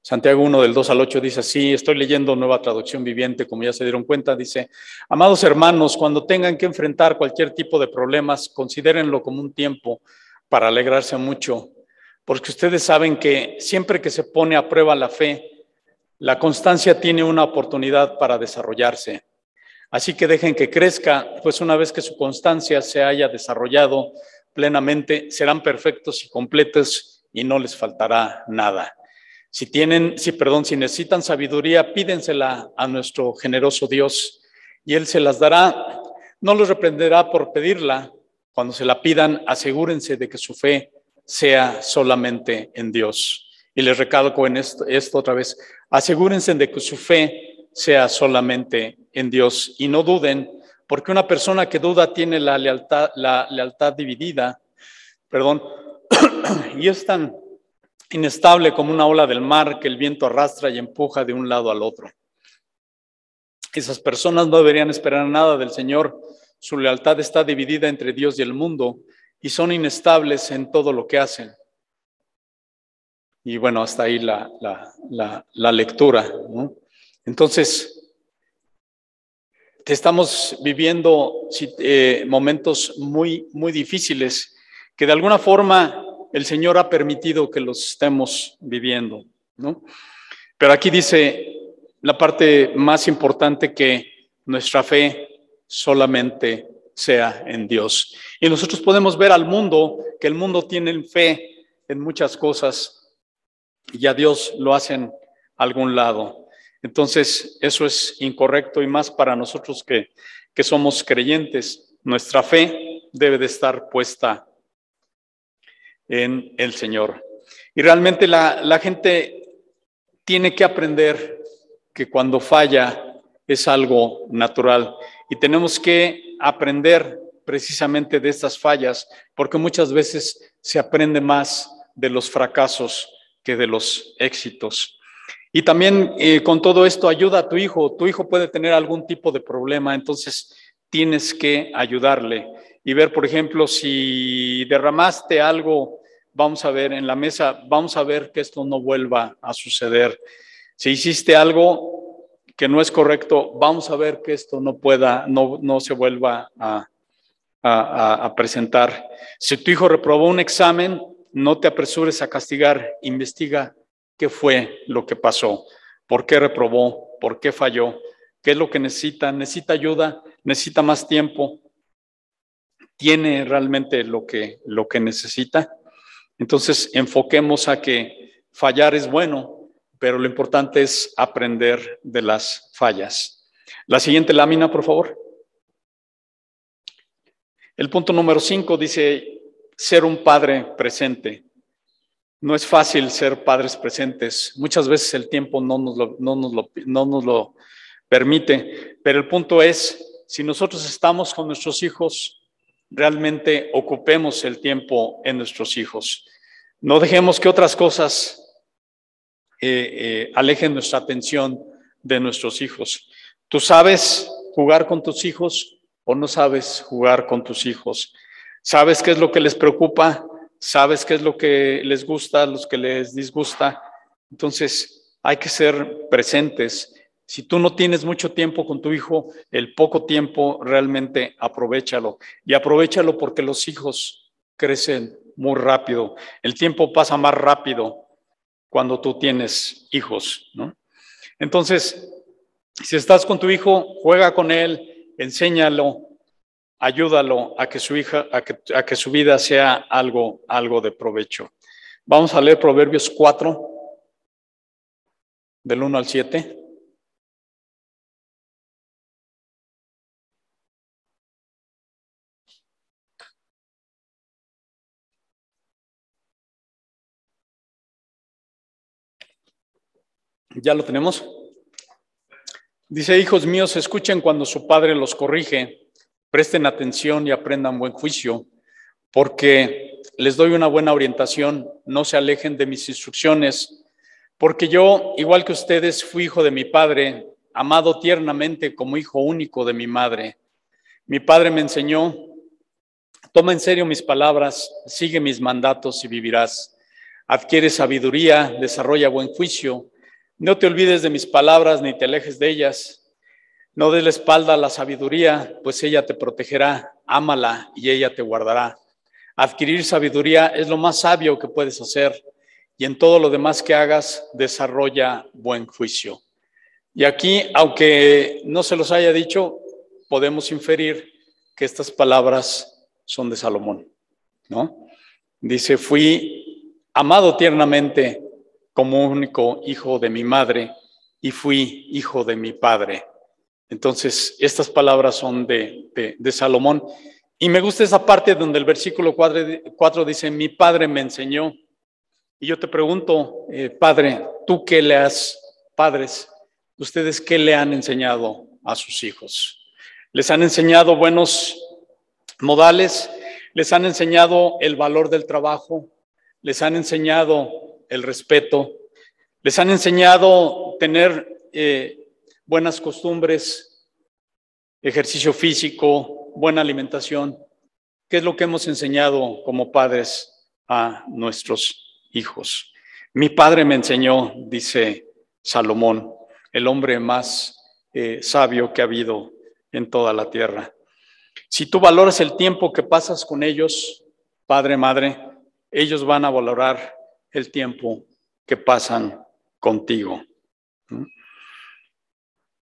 Santiago 1 del 2 al 8 dice así, estoy leyendo nueva traducción viviente, como ya se dieron cuenta, dice, amados hermanos, cuando tengan que enfrentar cualquier tipo de problemas, considérenlo como un tiempo para alegrarse mucho, porque ustedes saben que siempre que se pone a prueba la fe, la constancia tiene una oportunidad para desarrollarse. Así que dejen que crezca, pues una vez que su constancia se haya desarrollado plenamente, serán perfectos y completos y no les faltará nada. Si tienen, si perdón, si necesitan sabiduría, pídensela a nuestro generoso Dios y él se las dará. No los reprenderá por pedirla. Cuando se la pidan, asegúrense de que su fe sea solamente en Dios. Y les recalco en esto, esto otra vez. Asegúrense de que su fe sea solamente en Dios y no duden, porque una persona que duda tiene la lealtad, la lealtad dividida, perdón, y es tan inestable como una ola del mar que el viento arrastra y empuja de un lado al otro. Esas personas no deberían esperar nada del Señor. Su lealtad está dividida entre Dios y el mundo y son inestables en todo lo que hacen. Y bueno, hasta ahí la, la, lectura. Entonces, estamos viviendo eh, momentos muy, muy difíciles que de alguna forma el Señor ha permitido que los estemos viviendo, ¿no? Pero aquí dice la parte más importante que nuestra fe solamente sea en Dios. Y nosotros podemos ver al mundo, que el mundo tiene fe en muchas cosas y a Dios lo hacen a algún lado. Entonces, eso es incorrecto y más para nosotros que, que somos creyentes. Nuestra fe debe de estar puesta en el Señor. Y realmente la, la gente tiene que aprender que cuando falla es algo natural y tenemos que aprender precisamente de estas fallas, porque muchas veces se aprende más de los fracasos que de los éxitos. Y también eh, con todo esto ayuda a tu hijo. Tu hijo puede tener algún tipo de problema, entonces tienes que ayudarle y ver, por ejemplo, si derramaste algo, vamos a ver en la mesa, vamos a ver que esto no vuelva a suceder. Si hiciste algo que no es correcto, vamos a ver que esto no pueda, no, no se vuelva a, presentar. Si tu hijo reprobó un examen, no te apresures a castigar, investiga qué fue lo que pasó, por qué reprobó, por qué falló, qué es lo que necesita, necesita ayuda, necesita más tiempo, tiene realmente lo que, lo que necesita. Entonces, enfoquemos a que fallar es bueno, pero lo importante es aprender de las fallas. La siguiente lámina, por favor. El punto número cinco dice ser un padre presente. No es fácil ser padres presentes. Muchas veces el tiempo no nos lo, no nos lo, no nos lo permite, pero el punto es, si nosotros estamos con nuestros hijos, realmente ocupemos el tiempo en nuestros hijos. No dejemos que otras cosas eh, eh, alejen nuestra atención de nuestros hijos. ¿Tú sabes jugar con tus hijos o no sabes jugar con tus hijos? ¿Sabes qué es lo que les preocupa? ¿Sabes qué es lo que les gusta, los que les disgusta? Entonces, hay que ser presentes si tú no tienes mucho tiempo con tu hijo, el poco tiempo realmente aprovechalo. Y aprovechalo porque los hijos crecen muy rápido. El tiempo pasa más rápido cuando tú tienes hijos. Entonces, si estás con tu hijo, juega con él, enséñalo, ayúdalo a que su hija, a que, a que su vida sea algo, algo de provecho. Vamos a leer Proverbios 4, del 1 al 7. ¿Ya lo tenemos? Dice, hijos míos, escuchen cuando su padre los corrige presten atención y aprendan buen juicio, porque les doy una buena orientación, no se alejen de mis instrucciones, porque yo, igual que ustedes, fui hijo de mi padre, amado tiernamente como hijo único de mi madre. Mi padre me enseñó, toma en serio mis palabras, sigue mis mandatos y vivirás. Adquiere sabiduría, desarrolla buen juicio no te olvides de mis palabras ni te alejes de ellas. No des la espalda a la sabiduría, pues ella te protegerá. Ámala y ella te guardará. Adquirir sabiduría es lo más sabio que puedes hacer y en todo lo demás que hagas desarrolla buen juicio. Y aquí, aunque no se los haya dicho, podemos inferir que estas palabras son de Salomón, ¿no? Dice, fui amado tiernamente como único hijo de mi madre y fui hijo de mi padre. Entonces, estas palabras son de, Salomón. Y me gusta esa parte donde el versículo 4, dice, mi padre me enseñó. Y yo te pregunto, eh, padre, tú qué le has, padres, ustedes qué le han enseñado a sus hijos? ¿Les han enseñado buenos modales? ¿Les han enseñado el valor del trabajo? ¿Les han enseñado el respeto, les han enseñado tener eh, buenas costumbres, ejercicio físico, buena alimentación. ¿Qué es lo que hemos enseñado como padres a nuestros hijos? Mi padre me enseñó, dice Salomón, el hombre más eh, sabio que ha habido en toda la tierra. Si tú valoras el tiempo que pasas con ellos, padre, madre, ellos van a valorar el tiempo que pasan contigo.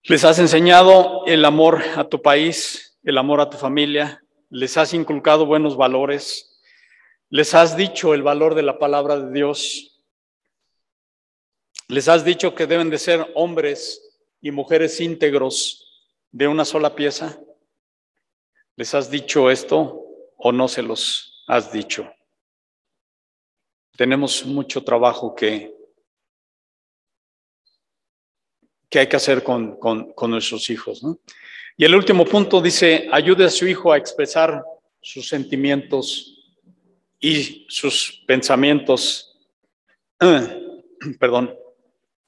Les has enseñado el amor a tu país, el amor a tu familia, les has inculcado buenos valores, les has dicho el valor de la palabra de Dios, les has dicho que deben de ser hombres y mujeres íntegros de una sola pieza. ¿Les has dicho esto o no se los has dicho? tenemos mucho trabajo que, que hay que hacer con, nuestros hijos. Y el último punto dice, ayude a su hijo a expresar sus sentimientos y sus pensamientos. Perdón.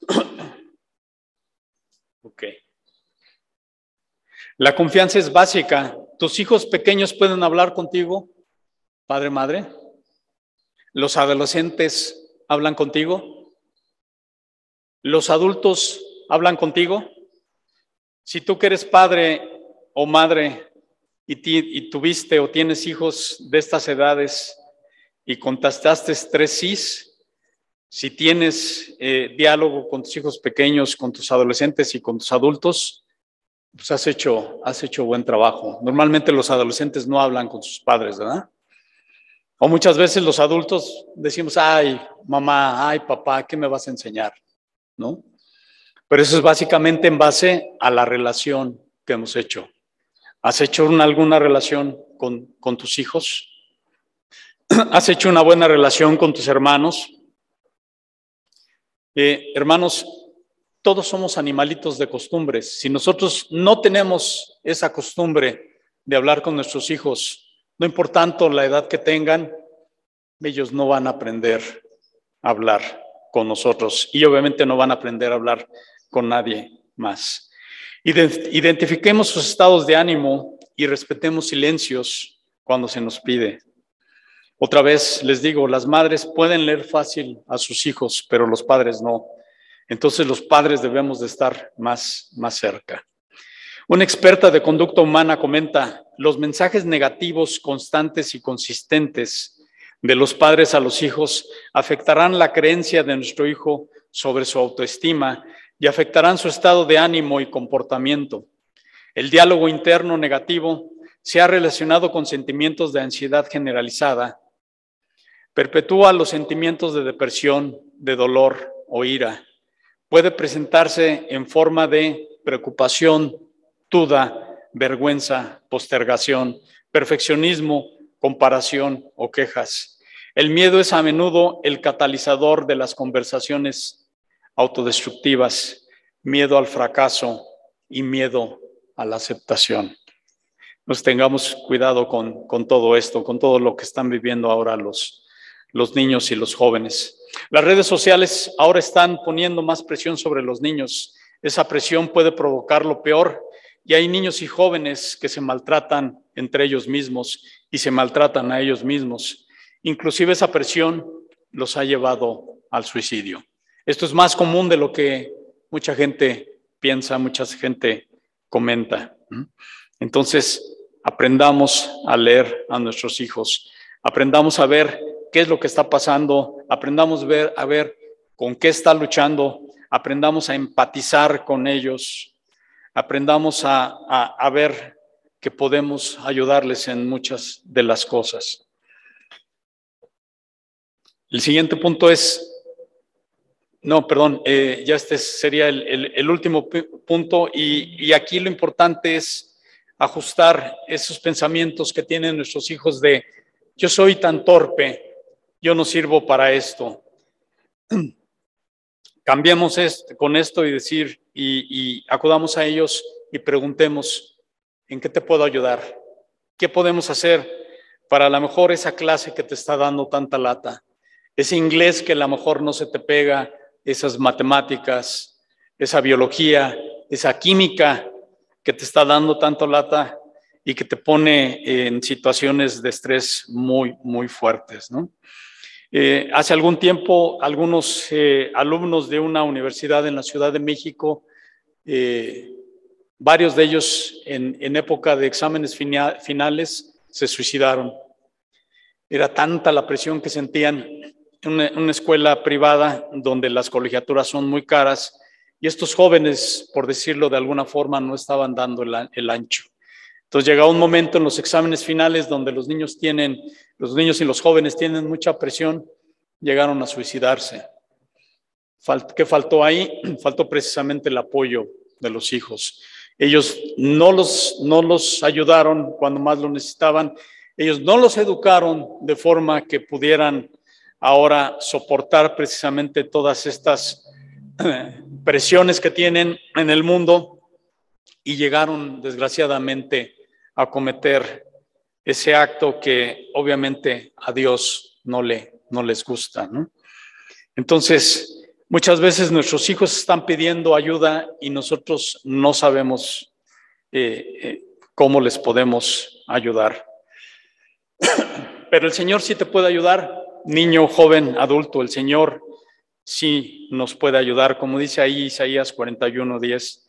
ok. La confianza es básica. ¿Tus hijos pequeños pueden hablar contigo, padre, madre? ¿Los adolescentes hablan contigo? ¿Los adultos hablan contigo? Si tú que eres padre o madre y, tuviste o tienes hijos de estas edades y contestaste tres sís, si tienes eh, diálogo con tus hijos pequeños, con tus adolescentes y con tus adultos, pues has hecho, has hecho buen trabajo. Normalmente los adolescentes no hablan con sus padres, ¿verdad? O muchas veces los adultos decimos, ay, mamá, ay, papá, ¿qué me vas a enseñar? ¿No? Pero eso es básicamente en base a la relación que hemos hecho. ¿Has hecho alguna relación con, con tus hijos? ¿Has hecho una buena relación con tus hermanos? Eh, hermanos, todos somos animalitos de costumbres. Si nosotros no tenemos esa costumbre de hablar con nuestros hijos, no importando la edad que tengan, ellos no van a aprender a hablar con nosotros y obviamente no van a aprender a hablar con nadie más. Identifiquemos sus estados de ánimo y respetemos silencios cuando se nos pide. Otra vez les digo, las madres pueden leer fácil a sus hijos, pero los padres no. Entonces los padres debemos de estar más, más cerca. Una experta de conducta humana comenta, los mensajes negativos constantes y consistentes de los padres a los hijos afectarán la creencia de nuestro hijo sobre su autoestima y afectarán su estado de ánimo y comportamiento. El diálogo interno negativo se ha relacionado con sentimientos de ansiedad generalizada, perpetúa los sentimientos de depresión, de dolor o ira. Puede presentarse en forma de preocupación, duda, vergüenza, postergación, perfeccionismo, comparación o quejas. El miedo es a menudo el catalizador de las conversaciones autodestructivas, miedo al fracaso y miedo a la aceptación. Nos tengamos cuidado con, todo esto, con todo lo que están viviendo ahora los, los niños y los jóvenes. Las redes sociales ahora están poniendo más presión sobre los niños. Esa presión puede provocar lo peor y hay niños y jóvenes que se maltratan entre ellos mismos y se maltratan a ellos mismos. Inclusive esa presión los ha llevado al suicidio. Esto es más común de lo que mucha gente piensa, mucha gente comenta. Entonces, aprendamos a leer a nuestros hijos, aprendamos a ver qué es lo que está pasando, aprendamos a ver, a ver con qué está luchando, aprendamos a empatizar con ellos, aprendamos a, a ver que podemos ayudarles en muchas de las cosas. El siguiente punto es no, perdón, eh, ya este sería el, último punto y, aquí lo importante es ajustar esos pensamientos que tienen nuestros hijos de yo soy tan torpe, yo no sirvo para esto. Cambiemos con esto y decir y, y acudamos a ellos y preguntemos, ¿en qué te puedo ayudar? ¿Qué podemos hacer para a lo mejor esa clase que te está dando tanta lata? Ese inglés que a lo mejor no se te pega esas matemáticas, esa biología, esa química que te está dando tanto lata y que te pone en situaciones de estrés muy, muy fuertes. ¿no? Eh, hace algún tiempo, algunos eh, alumnos de una universidad en la Ciudad de México, eh, varios de ellos en, en época de exámenes finales, se suicidaron. Era tanta la presión que sentían una, escuela privada donde las colegiaturas son muy caras y estos jóvenes, por decirlo de alguna forma, no estaban dando el, ancho. Entonces llega un momento en los exámenes finales donde los niños tienen, los niños y los jóvenes tienen mucha presión, llegaron a suicidarse. ¿Qué faltó ahí? Faltó precisamente el apoyo de los hijos. Ellos no los, no los ayudaron cuando más lo necesitaban, ellos no los educaron de forma que pudieran ahora soportar precisamente todas estas eh, presiones que tienen en el mundo y llegaron desgraciadamente a cometer ese acto que obviamente a Dios no, le, no les gusta. Entonces, muchas veces nuestros hijos están pidiendo ayuda y nosotros no sabemos eh, eh, cómo les podemos ayudar. Pero el Señor sí te puede ayudar niño, joven, adulto, el Señor sí nos puede ayudar, como dice ahí Isaías 41, 10.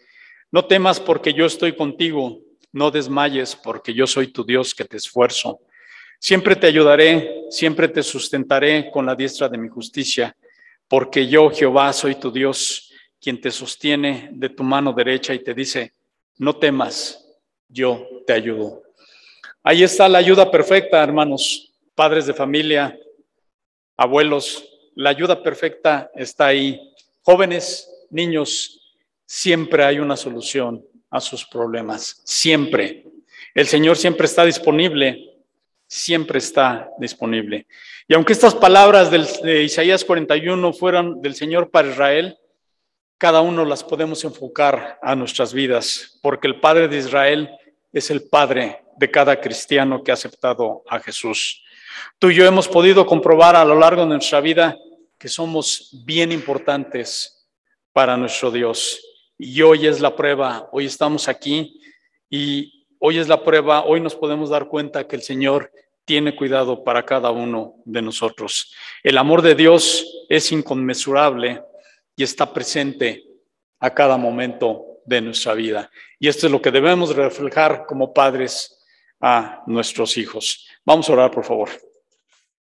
No temas porque yo estoy contigo, no desmayes porque yo soy tu Dios que te esfuerzo. Siempre te ayudaré, siempre te sustentaré con la diestra de mi justicia, porque yo, Jehová, soy tu Dios, quien te sostiene de tu mano derecha y te dice, no temas, yo te ayudo. Ahí está la ayuda perfecta, hermanos, padres de familia, abuelos, la ayuda perfecta está ahí. Jóvenes, niños, siempre hay una solución a sus problemas, siempre. El Señor siempre está disponible, siempre está disponible. Y aunque estas palabras de Isaías 41 fueran del Señor para Israel, cada uno las podemos enfocar a nuestras vidas, porque el Padre de Israel es el Padre de cada cristiano que ha aceptado a Jesús. Tú y yo hemos podido comprobar a lo largo de nuestra vida que somos bien importantes para nuestro Dios. Y hoy es la prueba, hoy estamos aquí y hoy es la prueba, hoy nos podemos dar cuenta que el Señor tiene cuidado para cada uno de nosotros. El amor de Dios es inconmensurable y está presente a cada momento de nuestra vida. Y esto es lo que debemos reflejar como padres a nuestros hijos. Vamos a orar, por favor.